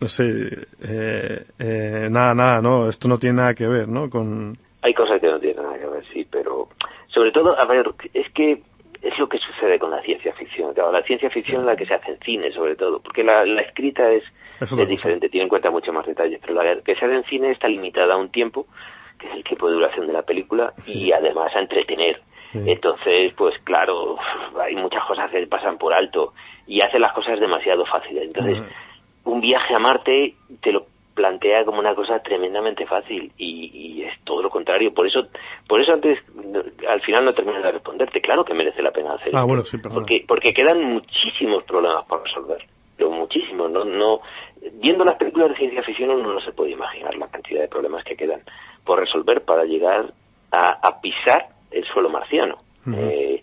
no sé, eh, eh, nada, nada, no, esto no tiene nada que ver, ¿no? Con, hay cosas que no tienen nada que ver sí pero sobre todo a ver es que es lo que sucede con la ciencia ficción claro, la ciencia ficción es la que se hace en cine sobre todo porque la, la escrita es Es diferente tiene en cuenta mucho más detalles pero la que se hace en cine está limitada a un tiempo que es el tiempo de duración de la película y además a entretener. Sí. entonces pues claro hay muchas cosas que pasan por alto y hacen las cosas demasiado fáciles. Entonces un viaje a Marte te lo plantea como una cosa tremendamente fácil y, y es todo lo contrario. Por eso, por eso antes, al final no termino de responderte. Claro que merece la pena hacer Ah, bueno, sí, porque porque quedan muchísimos problemas por resolver. Pero muchísimos. No, no, viendo las películas de ciencia ficción uno no se puede imaginar la cantidad de problemas que quedan por resolver para llegar a, a pisar el suelo marciano. Eh,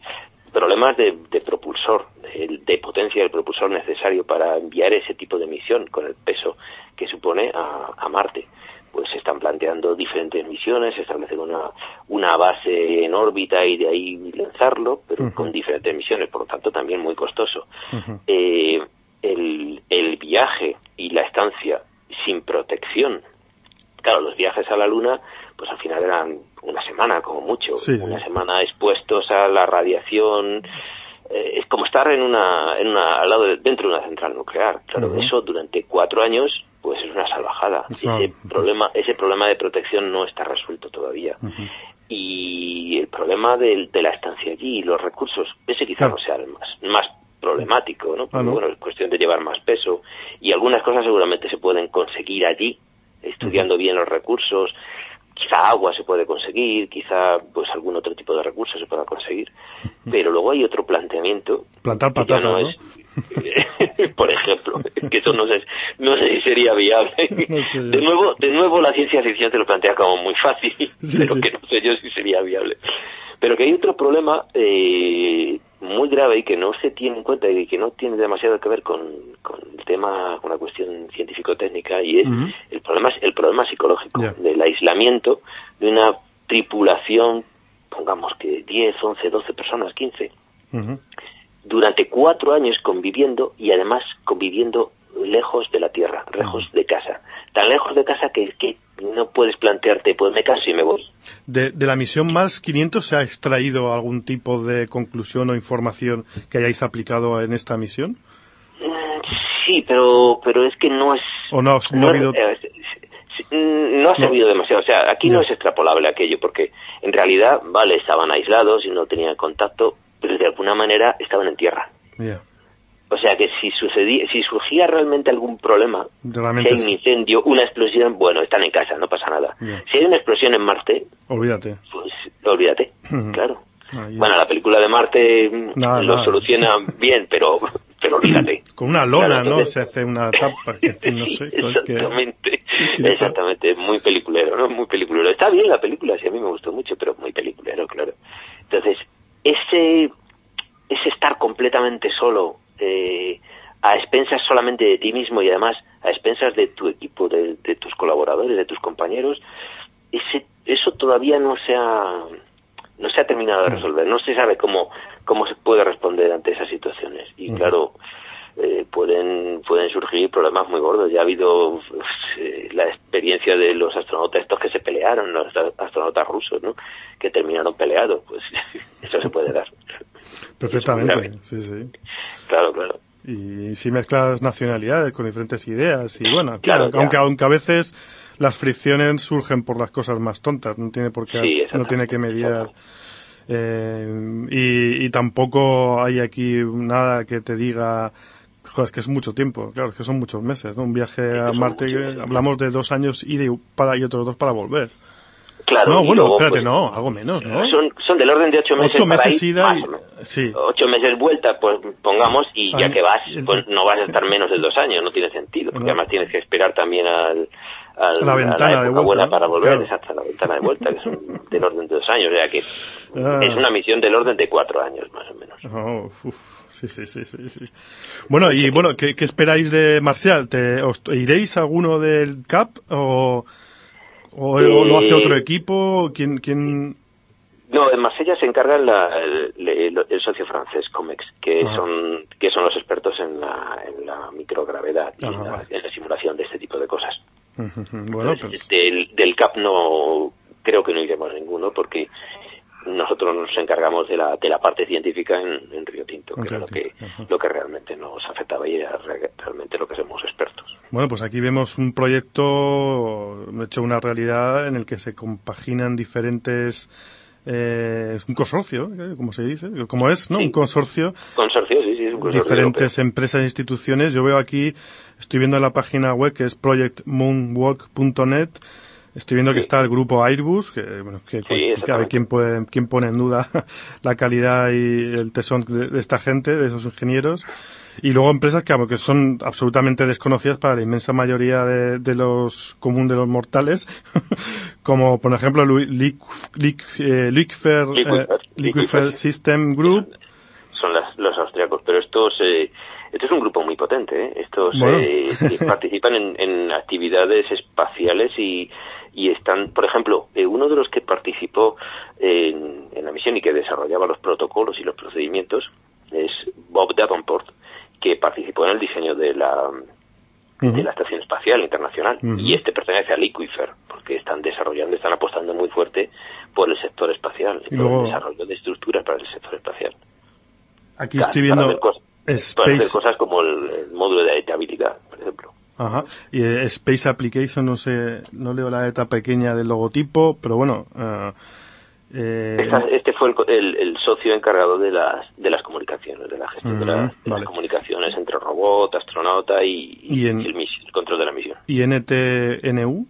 problemas de, de propulsor, de, de potencia del propulsor necesario para enviar ese tipo de misión con el peso que supone a, a Marte. Pues se están planteando diferentes misiones, establecer una, una base en órbita y de ahí lanzarlo, pero con diferentes misiones, por lo tanto también muy costoso. Eh, el, el viaje y la estancia sin protección claro, los viajes a la Luna, pues al final eran una semana como mucho, Sí, una sí. semana expuestos a la radiación, eh, es como estar en una, en una, al lado de- dentro de una central nuclear. Claro, eso durante cuatro años, pues es una salvajada. Ese problema, ese problema de protección no está resuelto todavía. Y el problema de, de, la estancia allí y los recursos, ese quizá Claro. no sea el más, más problemático, ¿no? Porque, Ah, ¿no? bueno, es cuestión de llevar más peso y algunas cosas seguramente se pueden conseguir allí, estudiando bien los recursos. Quizá agua se puede conseguir, quizá pues algún otro tipo de recursos se pueda conseguir, pero luego hay otro planteamiento Plantar patatas, no ¿no? es, (laughs) por ejemplo, que eso no sé, no sé si sería viable. (laughs) No sé. De nuevo, de nuevo la ciencia ficción te lo plantea como muy fácil, Sí, pero sí. que no sé yo si sería viable. Pero que hay otro problema eh, muy grave y que no se tiene en cuenta y que no tiene demasiado que ver con, con el tema, con la cuestión científico-técnica y es el problema el problema psicológico Ya. del aislamiento de una tripulación, pongamos que 10, 11, 12 personas, 15, Ujú. durante cuatro años conviviendo y además conviviendo lejos de la tierra, lejos de casa. Tan lejos de casa que, que no puedes plantearte, pues me caso y me voy. De, de la misión Mars 500 se ha extraído algún tipo de conclusión o información que hayáis aplicado en esta misión? Mm, Sí, pero, pero es que no es... ¿O no, no ha habido- eh, sí, sí, mm, no ha No. servido demasiado. O sea, aquí no Ya. es extrapolable aquello, porque en realidad, vale, estaban aislados y no tenían contacto, pero de alguna manera estaban en tierra. Ya. O sea que si sucedía, si surgía realmente algún problema, Realmente si hay un incendio, una explosión, bueno, están en casa, no pasa nada. Si hay una explosión en Marte, Olvídate. pues olvídate, claro. Bueno, la película de Marte mm, Nada, lo nada. soluciona bien, pero, pero olvídate. (clears throat) Con una lona, Claro, ¿no? Se hace una tapa, que en fin, no sé. Exactamente, (laughs) es que exactamente, muy peliculero, ¿no? Muy peliculero. Está bien la película, sí, a mí me gustó mucho, pero muy peliculero, claro. Entonces, ese, ese estar completamente solo, eh, a expensas solamente de ti mismo y además a expensas de tu equipo, de, de tus colaboradores, de tus compañeros, ese, eso todavía no se ha, no se ha terminado de resolver. No se sabe cómo, cómo se puede responder ante esas situaciones. Y claro, eh, pueden pueden surgir problemas muy gordos. Ya ha habido eh, la experiencia de los astronautas estos que se pelearon, los ast- astronautas rusos, ¿no? Que terminaron peleados. Pues (laughs) eso se puede dar. Perfectamente, sí, sí. Claro, claro. Y si mezclas nacionalidades con diferentes ideas y bueno, Claro, aunque, aunque a veces las fricciones surgen por las cosas más tontas, no tiene por qué, Sí, no tiene que mediar. Eh, y, y tampoco hay aquí nada que te diga, joder, es que es mucho tiempo, claro, es que son muchos meses, ¿no? Un viaje a Marte, hablamos de dos años ir y, para, y otros dos para volver. Claro, no, bueno, luego, espérate, pues, no, algo menos, ¿no? Son, son del orden de ocho meses. Ocho para meses ir, ida y... Sí, Ocho meses vuelta, pues pongamos, y ya que vas, el- pues no vas a estar menos de dos años, no tiene sentido, porque No. además tienes que esperar también al, al- La ventana de época vuelta, buena ¿no? para volver, Claro. exacto, la ventana de vuelta, que son del orden de dos años, o sea que Ah. es una misión del orden de cuatro años, más o menos. Oh, uf, sí, sí, sí, sí, sí. Bueno, y bueno, ¿qué, qué esperáis de Marcial? ¿Te, os, ¿Iréis a alguno del CAP o, o, o lo hace Eh, otro equipo? ¿Quién, quién? No, en Marsella se encarga la- el, el- el socio francés Comex, que Ajá. son que son los expertos en la, en la microgravedad y en la, vale. en la simulación de este tipo de cosas. Bueno, Entonces, pues, del, del CAP no creo que no iremos ninguno porque nosotros nos encargamos de la, de la parte científica en, en Río Tinto, que era lo que, ajá. lo que realmente nos afectaba y era re- realmente lo que somos expertos. bueno, pues aquí vemos un proyecto hecho una realidad en el que se compaginan diferentes, eh, es un consorcio, ¿eh? como se dice, como es, ¿no? Sí. Un consorcio Consorcio, sí, sí, es un consorcio diferentes empresas e instituciones. Yo veo aquí, estoy viendo en la página web que es projectmoonwalk.net. Estoy viendo que está el grupo Airbus, que, bueno, que, que a ver quién, puede, quién pone en duda (laughs) la calidad y el tesón de, de esta gente, de esos ingenieros. Y luego empresas que, que son absolutamente desconocidas para la inmensa mayoría de, de los común de los mortales, (laughs) como por ejemplo Lu- Liq- Liq- eh, eh, Liquifer. Liquifer Liquifer. System Group. son las- los austriacos, pero estos, eh, esto es un grupo muy potente, ¿eh? estos Bueno. eh, (laughs) participan en, en actividades espaciales y, y están, por ejemplo, eh, uno de los que participó en, en la misión y que desarrollaba los protocolos y los procedimientos es Bob Davenport, que participó en el diseño de la, de la Estación Espacial Internacional y este pertenece a Liquifer porque están desarrollando, están apostando muy fuerte por el sector espacial, Y por luego- el desarrollo de estructuras para el sector espacial. Aquí Claro, estoy para viendo hacer cosas- para hacer cosas como el, el módulo de habitabilidad, por ejemplo. Ajá. Y eh, Space Application, no sé, no leo la letra pequeña del logotipo, pero bueno. eh, Esta- este fue el, el- el socio encargado de las, de las comunicaciones, de la gestión de, la- las comunicaciones entre robot, astronauta y, Y en- y el, control de la misión. ¿Y NTNU?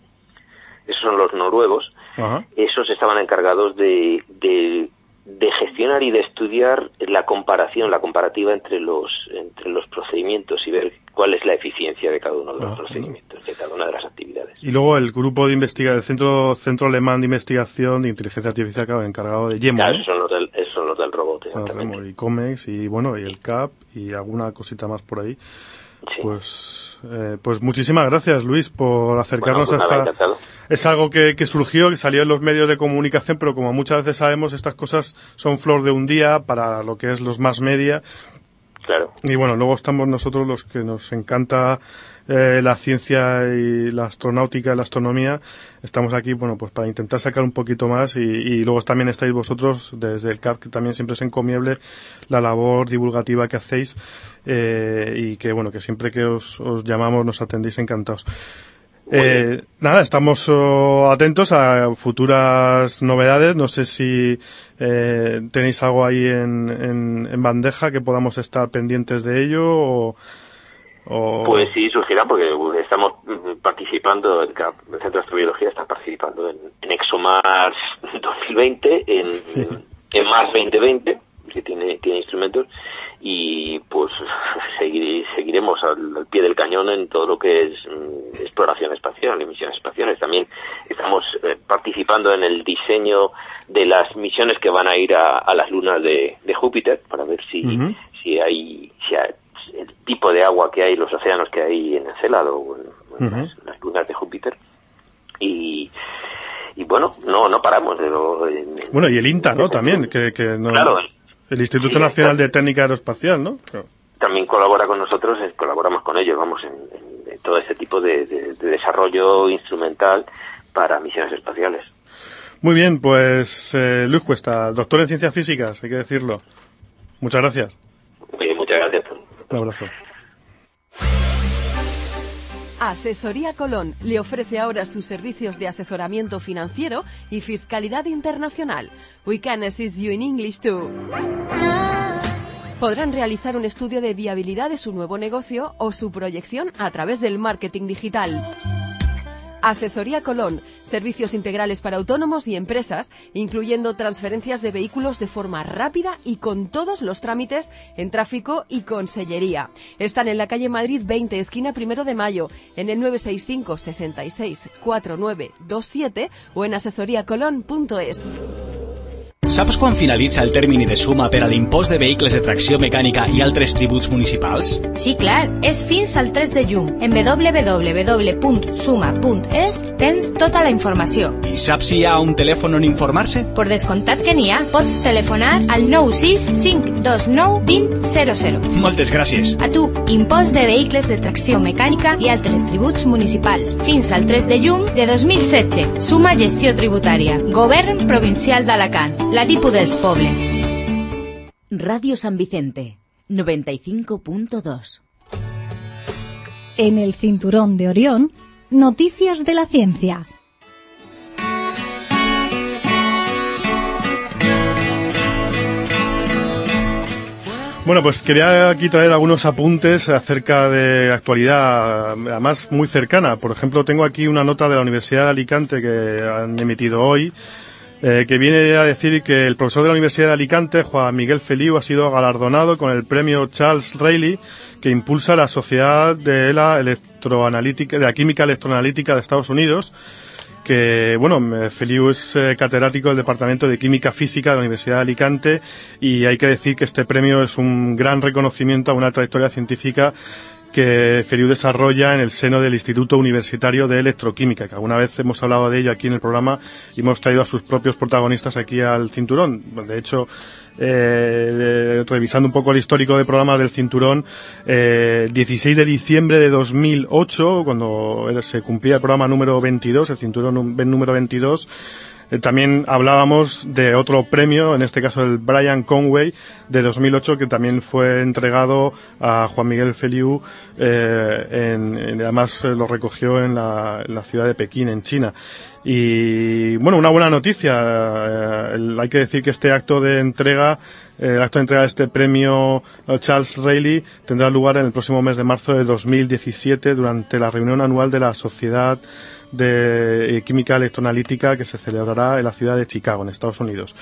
Esos son los noruegos. Ajá. Esos estaban encargados de, de, de gestionar y de estudiar la comparación, la comparativa entre los, entre los procedimientos y ver cuál es la eficiencia de cada uno de los Ah, procedimientos, de cada una de las actividades. Y luego el grupo de investigación, el Centro, Centro Alemán de Investigación de Inteligencia Artificial, claro, encargado de YEMO, Claro, esos son los del, esos son los del robot, Ah, y COMEX, y bueno, y el CAP, y alguna cosita más por ahí. Sí. Pues, eh, pues muchísimas gracias, Luis, por acercarnos Bueno, pues nada. Es algo que, que surgió, que salió en los medios de comunicación, pero como muchas veces sabemos, estas cosas son flor de un día para lo que es los más media. Y bueno, luego estamos nosotros los que nos encanta eh, la ciencia y la astronáutica la astronomía. Estamos aquí, bueno, pues para intentar sacar un poquito más y, y luego también estáis vosotros desde el CAP, que también siempre es encomiable la labor divulgativa que hacéis eh, y que, bueno, que siempre que os, os llamamos nos atendéis encantados. Eh, nada, estamos oh, atentos a futuras novedades. No sé si eh, tenéis algo ahí en, en, en bandeja que podamos estar pendientes de ello o, o- Pues sí, surgirá porque estamos mm, participando, el, CAP, el Centro de Astrobiología está participando en, en ExoMars 2020, en, en Mars 2020, que tiene, tiene instrumentos, y pues (laughs) seguir- seguiremos al, al pie del cañón en todo lo que es mm, exploración espacial y misiones espaciales. También estamos eh, participando en el diseño de las misiones que van a ir a, a las lunas de, de Júpiter para ver si, si hay si hay- el tipo de agua que hay, los océanos que hay en Encélado o en, las, las lunas de Júpiter. Y, y bueno, no no paramos. De lo, en- en- bueno, y el INTA, ¿no? También, que, que no- Claro, el Instituto Sí, Nacional está. de Técnica Aeroespacial, ¿no? Claro. también colabora con nosotros, eh, colaboramos con ellos, vamos, en, en- en todo este tipo de, de- de desarrollo instrumental para misiones espaciales. Muy bien, pues eh, Luis Cuesta, doctor en ciencias físicas, hay que decirlo. Muchas gracias. Oye, muchas gracias. Un abrazo. Asesoría Colón le ofrece ahora sus servicios de asesoramiento financiero y fiscalidad internacional. We can assist you in English too. Podrán realizar un estudio de viabilidad de su nuevo negocio o su proyección a través del marketing digital. Asesoría Colón, servicios integrales para autónomos y empresas, incluyendo transferencias de vehículos de forma rápida y con todos los trámites en tráfico y consellería. Están en la calle Madrid 20, esquina primero de mayo, en el 965 66 4927 o en asesoriacolón.es. Saps quan finalitza el termini de suma per a l'impost de vehicles de tracció mecànica i altres tributs municipals? Sí, clar, és fins al 3 de juny. En www.suma.es tens tota la informació. I saps si hi ha un telèfon on informar-se? Per descomptat que n'hi ha, pots telefonar al 96529 2000. Moltes gràcies. A tu, impost de vehicles de tracció mecànica i altres tributs municipals. Fins al 3 de juny de 2016. Suma gestió tributària. Govern provincial d'Alacant. La tipu dels pobles. Radio San Vicente 95.2 En el cinturón de Orión, noticias de la ciencia. Bueno, pues quería aquí traer algunos apuntes acerca de actualidad, además muy cercana. Por ejemplo, tengo aquí una nota de la Universidad de Alicante que han emitido hoy, eh, que viene a decir que el profesor de la Universidad de Alicante, Juan Miguel Feliu, ha sido galardonado con el premio Charles Rayleigh, que impulsa la Sociedad de la Electroanalítica, de la Química Electroanalítica de Estados Unidos que, bueno, Feliu es eh, catedrático del Departamento de Química Física de la Universidad de Alicante y hay que decir que este premio es un gran reconocimiento a una trayectoria científica que Feliu desarrolla en el seno del Instituto Universitario de Electroquímica, que alguna vez hemos hablado de ello aquí en el programa y hemos traído a sus propios protagonistas aquí al cinturón. De hecho, eh, revisando un poco el histórico de programas del cinturón, eh, 16 de diciembre de 2008, cuando se cumplía el programa número 22, el cinturón número 22, Eh, también hablábamos de otro premio, en este caso el Brian Conway de 2008, que también fue entregado a Juan Miguel Feliu, eh, en, además lo recogió en la, en la ciudad de Pekín, en China. Y bueno, una buena noticia. Eh, hay que decir que este acto de entrega, eh, el acto de entrega de este premio eh, Charles Rayleigh tendrá lugar en el próximo mes de marzo de 2017 durante la reunión anual de la Sociedad de Química Electroanalítica que se celebrará en la ciudad de Chicago, en Estados Unidos.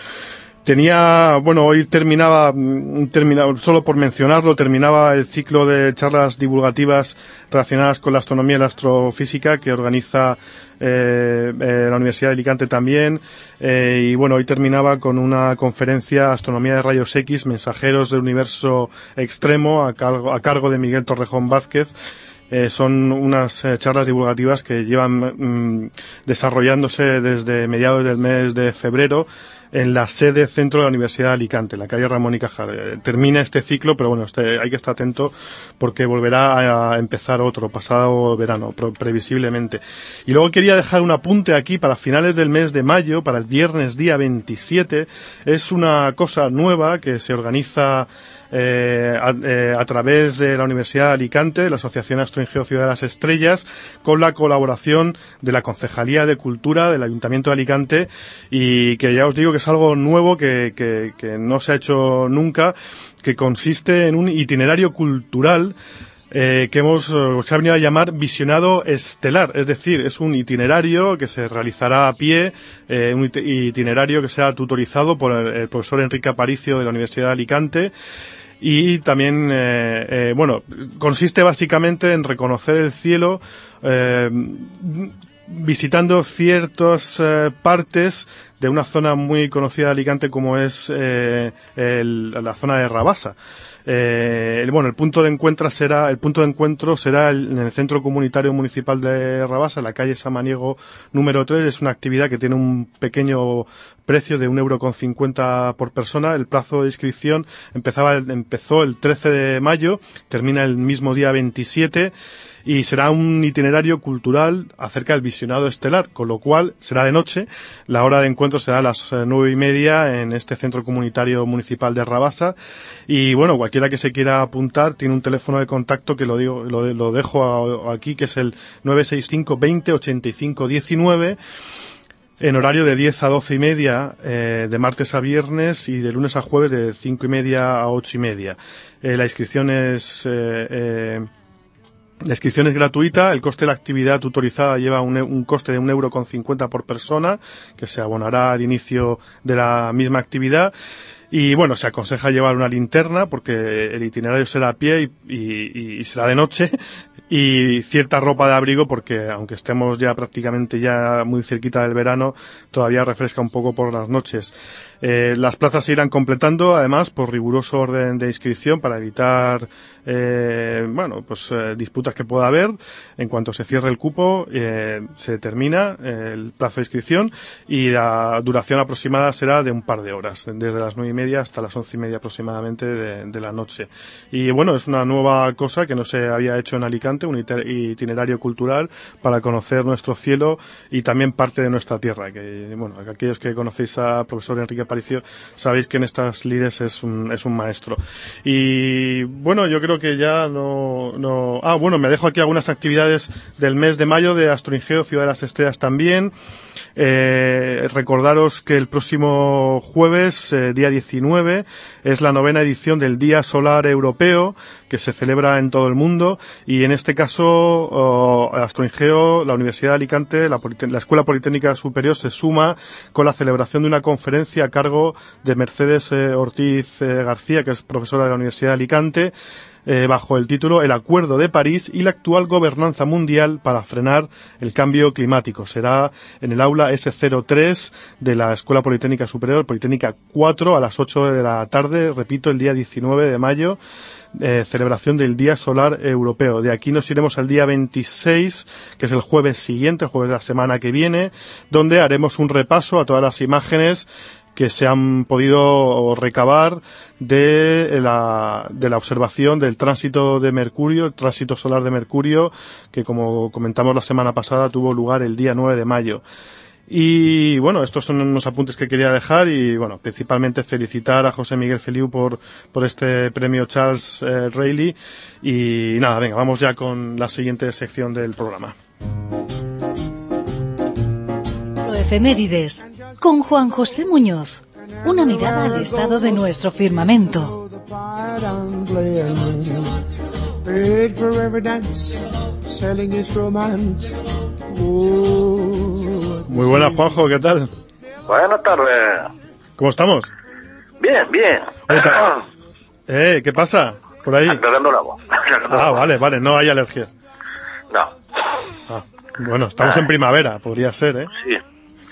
Tenía, bueno, hoy terminaba, mm, terminaba, solo por mencionarlo, terminaba el ciclo de charlas divulgativas relacionadas con la astronomía y la astrofísica que organiza eh, eh, la Universidad de Alicante también. Eh, y bueno, hoy terminaba con una conferencia Astronomía de Rayos X, Mensajeros del Universo Extremo, a cargo, a cargo de Miguel Torrejón Vázquez. Eh, son unas eh, charlas divulgativas que llevan mm, desarrollándose desde mediados del mes de febrero en la sede centro de la Universidad de Alicante, en la calle Ramón y Cajal. Eh, termina este ciclo, pero bueno, este, hay que estar atento porque volverá a empezar otro, pasado verano, previsiblemente. Y luego quería dejar un apunte aquí para finales del mes de mayo, para el viernes día 27. Es una cosa nueva que se organiza eh, eh, a, través de la Universidad de Alicante, la Asociación Astroingeo Ciudad de las Estrellas, con la colaboración de la Concejalía de Cultura del Ayuntamiento de Alicante. Y que ya os digo que es algo nuevo que, que, que no se ha hecho nunca, que consiste en un itinerario cultural eh, que hemos eh, se ha venido a llamar visionado estelar, es decir, es un itinerario que se realizará a pie, eh, un itinerario que sea tutorizado por el, profesor Enrique Aparicio de la Universidad de Alicante y también, eh, eh, bueno, consiste básicamente en reconocer el cielo eh, visitando ciertas partes de una zona muy conocida de Alicante como es el, la zona de Rabasa. Eh, bueno, el punto de encuentro será, el punto de encuentro será en el Centro Comunitario Municipal de Rabasa, la calle Samaniego número 3. Es una actividad que tiene un pequeño precio de un euro con cincuenta por persona. El plazo de inscripción empezaba, empezó el 13 de mayo, termina el mismo día 27 y será un itinerario cultural acerca del visionado estelar, con lo cual será de noche. La hora de encuentro será a las eh, nueve y media en este centro comunitario municipal de Rabasa. Y bueno, cualquiera que se quiera apuntar tiene un teléfono de contacto que lo digo, lo, dejo aquí, que es el 965 20 85 19 en horario de 10 a 12 y media, eh, de martes a viernes y de lunes a jueves de 5 y media a 8 y media. Eh, la inscripción es la inscripción es gratuita, el coste de la actividad tutorizada lleva un, coste de un euro con cincuenta por persona, que se abonará al inicio de la misma actividad. Y bueno, se aconseja llevar una linterna porque el itinerario será a pie y, y, será de noche (laughs) y cierta ropa de abrigo porque aunque estemos ya prácticamente ya muy cerquita del verano, todavía refresca un poco por las noches. Eh, las plazas se irán completando, además, por riguroso orden de inscripción para evitar, eh, bueno, pues eh, disputas que pueda haber. En cuanto se cierre el cupo, eh, se termina el plazo de inscripción y la duración aproximada será de un par de horas, desde las nueve y media hasta las once y media aproximadamente de, de la noche. Y bueno, es una nueva cosa que no se había hecho en Alicante, un itinerario cultural para conocer nuestro cielo y también parte de nuestra tierra. Que, bueno, aquellos que conocéis a profesor Enrique Sabéis que en estas lides es un, es un maestro. Y bueno, yo creo que ya no, no, ah, bueno, me dejo aquí algunas actividades del mes de mayo de Astroingeo Ciudad de las Estrellas también. Eh, recordaros que el próximo jueves, eh, día 19, es la novena edición del Día Solar Europeo, que se celebra en todo el mundo, y en este caso, oh, Astroingeo, la Universidad de Alicante, la, la, Escuela Politécnica Superior se suma con la celebración de una conferencia a cargo de Mercedes eh, Ortiz eh, García, que es profesora de la Universidad de Alicante, eh, bajo el título El Acuerdo de París y la actual gobernanza mundial para frenar el cambio climático. Será en el aula S03 de la Escuela Politécnica Superior, Politécnica 4, a las 8 de la tarde, repito, el día 19 de mayo. Eh, celebración del Día Solar Europeo. De aquí nos iremos al día 26, que es el jueves siguiente, el jueves de la semana que viene, donde haremos un repaso a todas las imágenes que se han podido recabar de la, de la observación del tránsito de Mercurio, el tránsito solar de Mercurio, que como comentamos la semana pasada tuvo lugar el día 9 de mayo. Y bueno, estos son unos apuntes que quería dejar y bueno, principalmente felicitar a José Miguel Feliu por, por este premio Charles eh, Rayleigh. Y nada, venga, vamos ya con la siguiente sección del programa. Efemérides con Juan José Muñoz. Una mirada al estado de nuestro firmamento. Muy buenas, Juanjo, ¿qué tal? Buenas tardes. ¿Cómo estamos? Bien, bien. (clears throat) eh, ¿Qué pasa por ahí? Aclarando la voz. (laughs) Ah, vale, vale, no hay alergias. No. Ah, bueno, estamos en primavera, podría ser, ¿eh? Sí.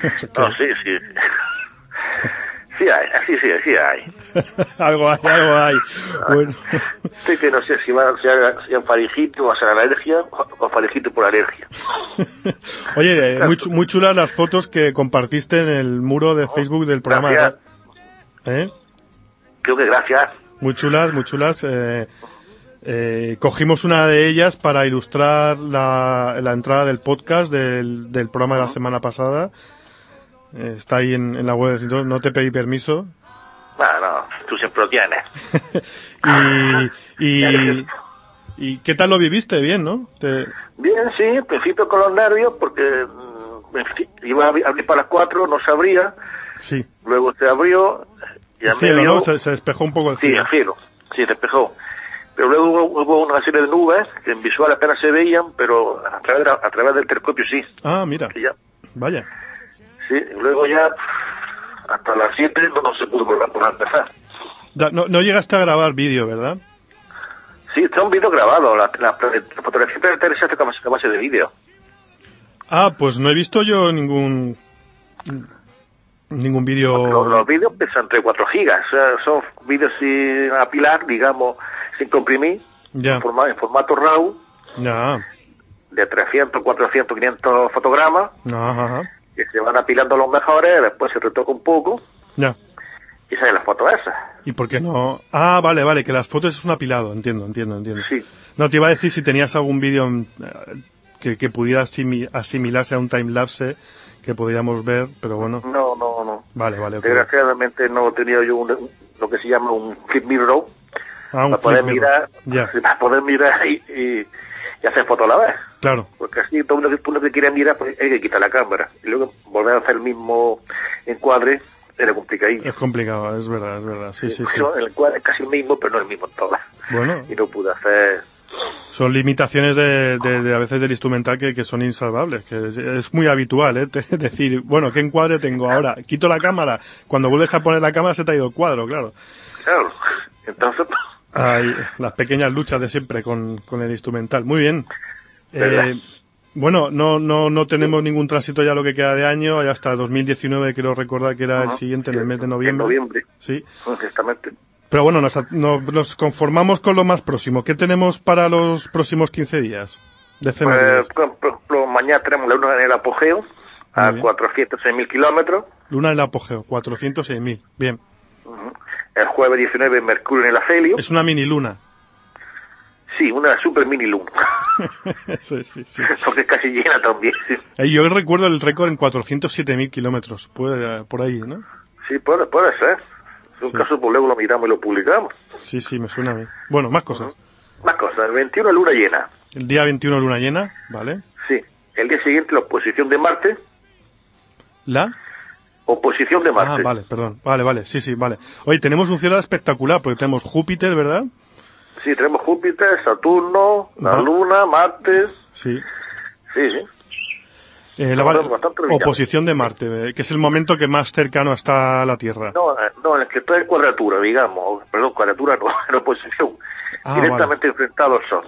(laughs) No, sí, sí. Sí hay, sí, sí, sí hay. (laughs) algo hay, algo hay. Bueno. Estoy que no sé si va a ser si faringite o a ser alergia o faringite por alergia. (laughs) Oye, eh, muy, muy chulas las fotos que compartiste en el muro de Facebook del programa. Gracias. ¿Eh? Creo que gracias. Muy chulas, muy chulas. Eh, eh, cogimos una de ellas para ilustrar la, la entrada del podcast del, del programa de la semana pasada. Eh, está ahí en, en la web del. No te pedí permiso. No, no, tú siempre lo tienes. (laughs) y, y, y ¿qué tal lo viviste? Bien, ¿no? Te- Bien, sí, en principio con los nervios porque mm, iba a abrir para las cuatro, no se abría, Sí. luego se abrió y El cielo, ¿no? Se, se despejó un poco el Sí, cielo. el cielo, sí, despejó. Pero luego hubo, hubo una serie de nubes que en visual apenas se veían, pero a través, de a través del telescopio sí. Ah, mira. ya, Vaya. Sí, y luego ya hasta las 7 no, no se pudo volver a empezar. No, no llegaste a grabar vídeo, ¿verdad? Sí, está un vídeo grabado, la, la, la fotografía planetaria se hace a base- de vídeo. Ah, pues no he visto yo ningún ningún vídeo. Los, los vídeos pesan entre 4 gigas, o sea, son vídeos sin apilar, digamos, sin comprimir, Ya, en, forma- en formato RAW, ya, de 300, 400, 500 fotogramas, ajá, ajá, que se van apilando los mejores, después se retoca un poco ya. y salen las fotos esas. ¿Y por qué no? Ah, vale, vale, que las fotos es un apilado, entiendo, entiendo, entiendo. Sí. No, te iba a decir si tenías algún vídeo eh, que, que pudiera asimi- asimilarse a un timelapse que podríamos ver, pero bueno. No, no, no. Vale, vale, ok. Desgraciadamente no he tenido yo un- lo que se llama un flip mirror Ah, un para poder mirar, (laughs) para poder mirar y, y- y hacer fotos a la vez. claro. Porque así todo lo que tú lo que quieres mirar, pues hay que quitar la cámara. Y luego volver a hacer el mismo encuadre era complicadillo. Es complicado, es verdad, es verdad. Sí, sí, sí. El encuadre es casi el mismo, pero no el mismo en todas. Bueno, Y no pude hacer... son limitaciones de, de- de a veces del instrumental que, que son insalvables, que es, es muy habitual, ¿eh? (laughs) Te- decir, bueno, ¿qué encuadre tengo ahora? Quito la cámara, cuando vuelves a poner la cámara se te ha ido el cuadro, claro. Claro. Entonces, Hay las pequeñas luchas de siempre con, con el instrumental. Muy bien. Eh, bueno, no, no, no tenemos ningún tránsito ya lo que queda de año, ya hasta 2019 quiero recordar que era el siguiente en el mes de en noviembre. noviembre, Sí. justamente. Pero bueno, nos, nos, nos conformamos con lo más próximo. ¿Qué tenemos para los próximos 15 días? De? Pues, por ejemplo, mañana tenemos la luna en el apogeo, a Muy bien. 406.000 kilómetros. Luna del apogeo, 406.000. Bien. El jueves 19, Mercurio en el afelio. Es una mini luna. Sí, una super mini luna. (laughs) sí, sí, sí. (laughs) Porque es casi llena también. Sí, yo recuerdo el récord en 407.000 kilómetros. Puede, por ahí, ¿no? sí puede, puede ser. En un Sí. caso, pues luego lo miramos y lo publicamos. Sí, sí, me suena a mí. Bueno, más cosas. Más cosas. El 21, luna llena. El día 21 luna llena, ¿vale? Sí. El día siguiente, la oposición de Marte. ¿La? Oposición de Ah, Marte. vale, perdón. Vale, vale, sí, sí, vale. Oye, tenemos un cielo espectacular porque tenemos Júpiter, ¿verdad? Sí, tenemos Júpiter, Saturno, la. Luna, Marte. Sí. Sí, sí. Eh, la vale- oposición de Marte, eh, que es el momento que más cercano está a la Tierra. No, eh, no, en el que está en cuadratura, digamos. Perdón, cuadratura no, (laughs) en oposición. Ah, directamente enfrentado al Sol.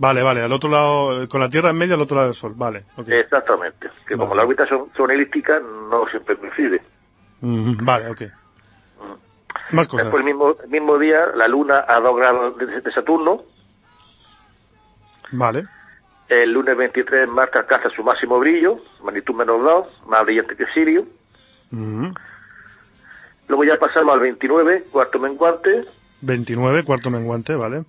Vale, vale, al otro lado, con la Tierra en medio, al otro lado del Sol. Vale, ok. Exactamente. Que como las órbitas son, son elípticas, no siempre coincide. Mm, vale, ok. Más cosas. Después el mismo, el mismo día, la Luna a 2 grados de, de Saturno. Vale. El lunes 23 Marte alcanza su máximo brillo, magnitud menos 2, más brillante que Sirio. Mm, Luego ya pasamos al 29, cuarto menguante. 29, cuarto menguante, vale.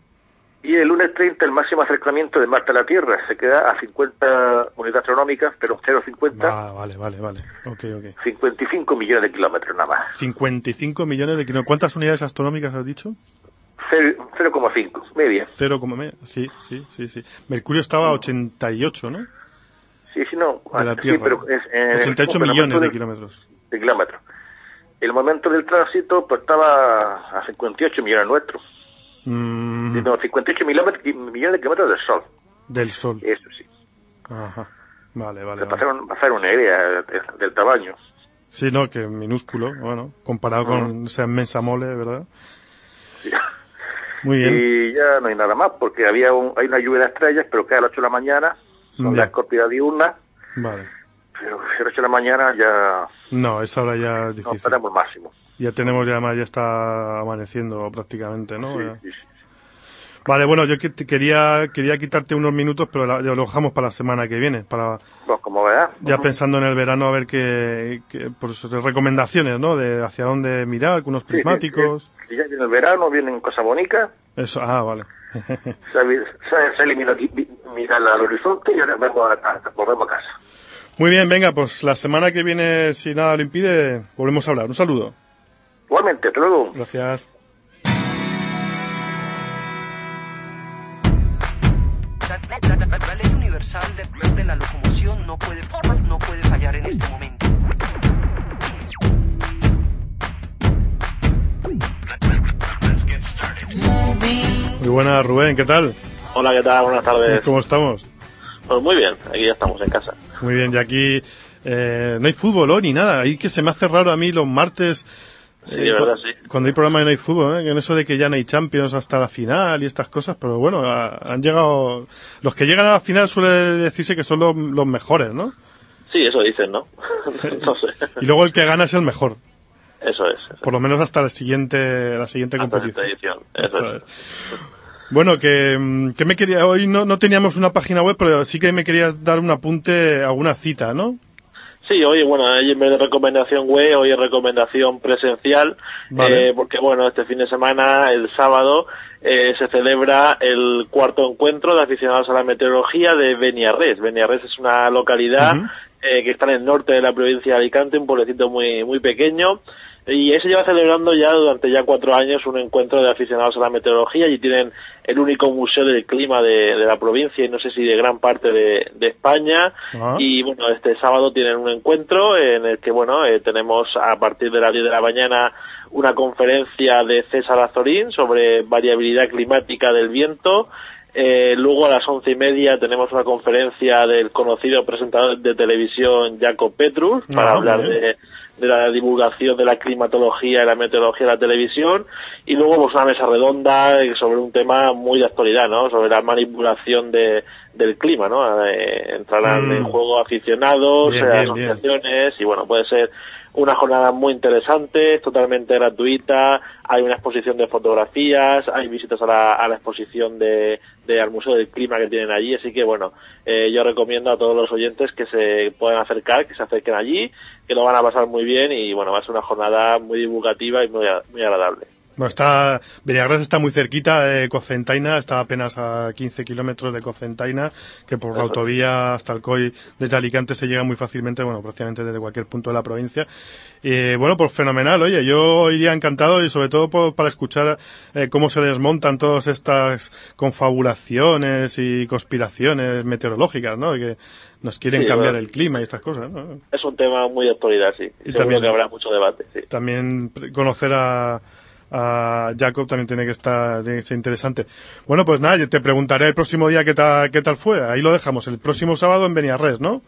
Y el lunes 30 el máximo acercamiento de Marte a la Tierra. Se queda a 50 unidades astronómicas, pero 0,50. Ah, vale, vale, vale. Ok, ok. 55 millones de kilómetros nada más. 55 millones de kilómetros. ¿Cuántas unidades astronómicas has dicho? 0,5, media. 0, sí, sí, sí, sí. Mercurio estaba a 88, ¿no? Sí, sí, no. De la Tierra. Sí, pero es, eh, 88 millones de kilómetros. De kilómetros. El momento del tránsito pues estaba a 58 millones nuestros. Mm, No, 58 milómetros- millones de kilómetros del Sol. del Sol. Eso sí. Ajá. Vale, vale. Para vale. hacer, una idea del, tamaño. Sí, no, que minúsculo, bueno, comparado con esa inmensa mole, ¿verdad? Muy bien. Y ya no hay nada más, porque había un- hay una lluvia de estrellas, pero cae a las 8 de la mañana, son las corpidas diurnas, Vale. pero a las 8 de la mañana ya No, esa hora ya es no difícil. tenemos el máximo. Ya tenemos, ya además ya está amaneciendo prácticamente, ¿no? Sí, sí, sí. Vale, bueno, yo que- quería, quería quitarte unos minutos, pero la- ya lo dejamos para la semana que viene, para Pues como veas, ya pensando en el verano a ver qué, qué pues, recomendaciones, ¿no? De hacia dónde mirar, algunos prismáticos. ya viene el verano, vienen cosas bonitas, Eso, ah, vale. (laughs) se, se, elimina mirar al horizonte y ahora a, a- volvemos a casa. Muy bien, venga, pues la semana que viene, si nada lo impide, volvemos a hablar. Un saludo. Igualmente, hasta luego. Gracias. La, ley universal de la locomoción no puede, no puede fallar en este momento. Muy buenas, Rubén, ¿qué tal? Hola, ¿qué tal? Buenas tardes. ¿Cómo estamos? Pues muy bien, aquí ya estamos en casa. Muy bien, y aquí eh, no hay fútbol hoy ni nada. Ahí que se me hace raro a mí los martes. Sí, de verdad, sí. Cuando hay programa y no hay fútbol, ¿eh? en eso de que ya no hay Champions hasta la final y estas cosas, pero bueno, a- han llegado. Los que llegan a la final suele decirse que son los, los mejores, ¿no? Sí, eso dicen, ¿no? (laughs) no sé. Y luego el que gana es el mejor, Eso es. por lo menos hasta la siguiente, la siguiente Hasta competición. edición. Eso Eso es. es. Bueno, que, mm, que me quería, hoy no, no teníamos una página web, pero sí que me querías dar un apunte, alguna cita, ¿no? Sí, hoy, bueno, en vez de recomendación web, hoy es recomendación presencial, Vale. eh, porque, bueno, este fin de semana, el sábado, eh, se celebra el cuarto encuentro de aficionados a la meteorología de Beniarrés. Beniarrés es una localidad eh, que está en el norte de la provincia de Alicante, un pueblecito muy, muy pequeño, y ahí se lleva celebrando ya durante ya cuatro años un encuentro de aficionados a la meteorología y tienen el único museo del clima de, de la provincia y no sé si de gran parte de, de España. Ah. Y bueno, este sábado tienen un encuentro en el que, bueno, eh, tenemos a partir de las 10 de la mañana una conferencia de César Azorín sobre variabilidad climática del viento. Eh, luego a las once y media tenemos una conferencia del conocido presentador de televisión Jacob Petrus para Ah, hablar de, de la divulgación de la climatología y la meteorología de la televisión y luego pues una mesa redonda sobre un tema muy de actualidad, ¿no? Sobre la manipulación de, del clima, ¿no? Eh, entrarán Mm. en juego aficionados, bien. asociaciones y bueno, puede ser una jornada muy interesante, es totalmente gratuita, hay una exposición de fotografías, hay visitas a la, a la exposición de, de- al Museo del Clima que tienen allí, así que bueno, eh, yo recomiendo a todos los oyentes que se puedan acercar, que se acerquen allí, que lo van a pasar muy bien y bueno, va a ser una jornada muy divulgativa y muy, muy agradable. Bueno, está, Beniarrés está muy cerquita de Cocentaina, está apenas a 15 kilómetros de Cocentaina, que por la autovía hasta Alcoy, desde Alicante se llega muy fácilmente, bueno, prácticamente desde cualquier punto de la provincia. Y bueno, pues fenomenal, oye, yo iría encantado y sobre todo por- para escuchar eh, cómo se desmontan todas estas confabulaciones y conspiraciones meteorológicas, ¿no? Que nos quieren Sí, cambiar bueno. el clima y estas cosas, ¿no? Es un tema muy de actualidad, sí. Y también- que habrá mucho debate, sí. también conocer a, a Jacob también tiene que estar tiene que ser interesante. Bueno, pues nada, yo te preguntaré el próximo día qué tal qué tal fue. Ahí lo dejamos, el próximo sábado en Beniarres, ¿no?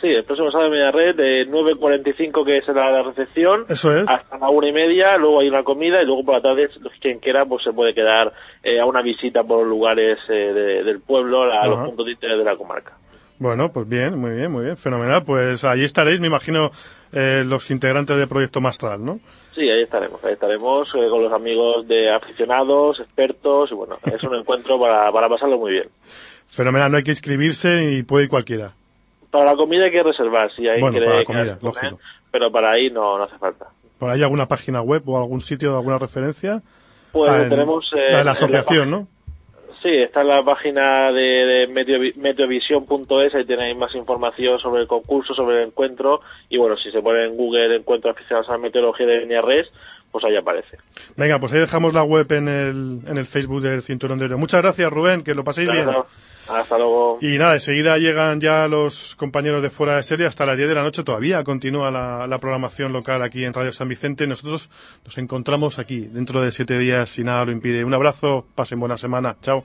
Sí, el próximo sábado en media red de 9.45 que será la recepción Eso es. hasta la una y media, luego hay una comida y luego por la tarde quien quiera pues se puede quedar eh, a una visita por los lugares eh, de- del pueblo, a los puntos de interés de la comarca. Bueno, pues bien, muy bien, muy bien, fenomenal. Pues ahí estaréis, me imagino, eh, los integrantes del proyecto Mastral, ¿no? Sí, ahí estaremos, ahí estaremos eh, con los amigos de aficionados, expertos y bueno, es un encuentro para, para pasarlo muy bien. Fenomenal, no hay que inscribirse y puede ir cualquiera. Para la comida hay que reservar, si hay Bueno, quiere para la comida, comer, lógico. pero para ahí no, no hace falta. ¿Por ahí alguna página web o algún sitio, alguna referencia? Pues Ah, en- tenemos... eh, la de en la asociación, ¿no? Sí, está en la página de, de meteovi- meteovisión.es, ahí tenéis más información sobre el concurso, sobre el encuentro, y bueno, si se pone en Google Encuentro Aficionados a la Meteorología de Viñarres, pues ahí aparece. Venga, pues ahí dejamos la web en el, en el Facebook del Cinturón de Oro. Muchas gracias, Rubén, que lo paséis bien. Claro, Hasta luego. Y nada, enseguida llegan ya los compañeros de fuera de serie hasta las 10 de la noche. Todavía continúa la, programación local aquí en Radio San Vicente. Nosotros nos encontramos aquí dentro de siete días si nada lo impide. Un abrazo, pasen buena semana. Chao.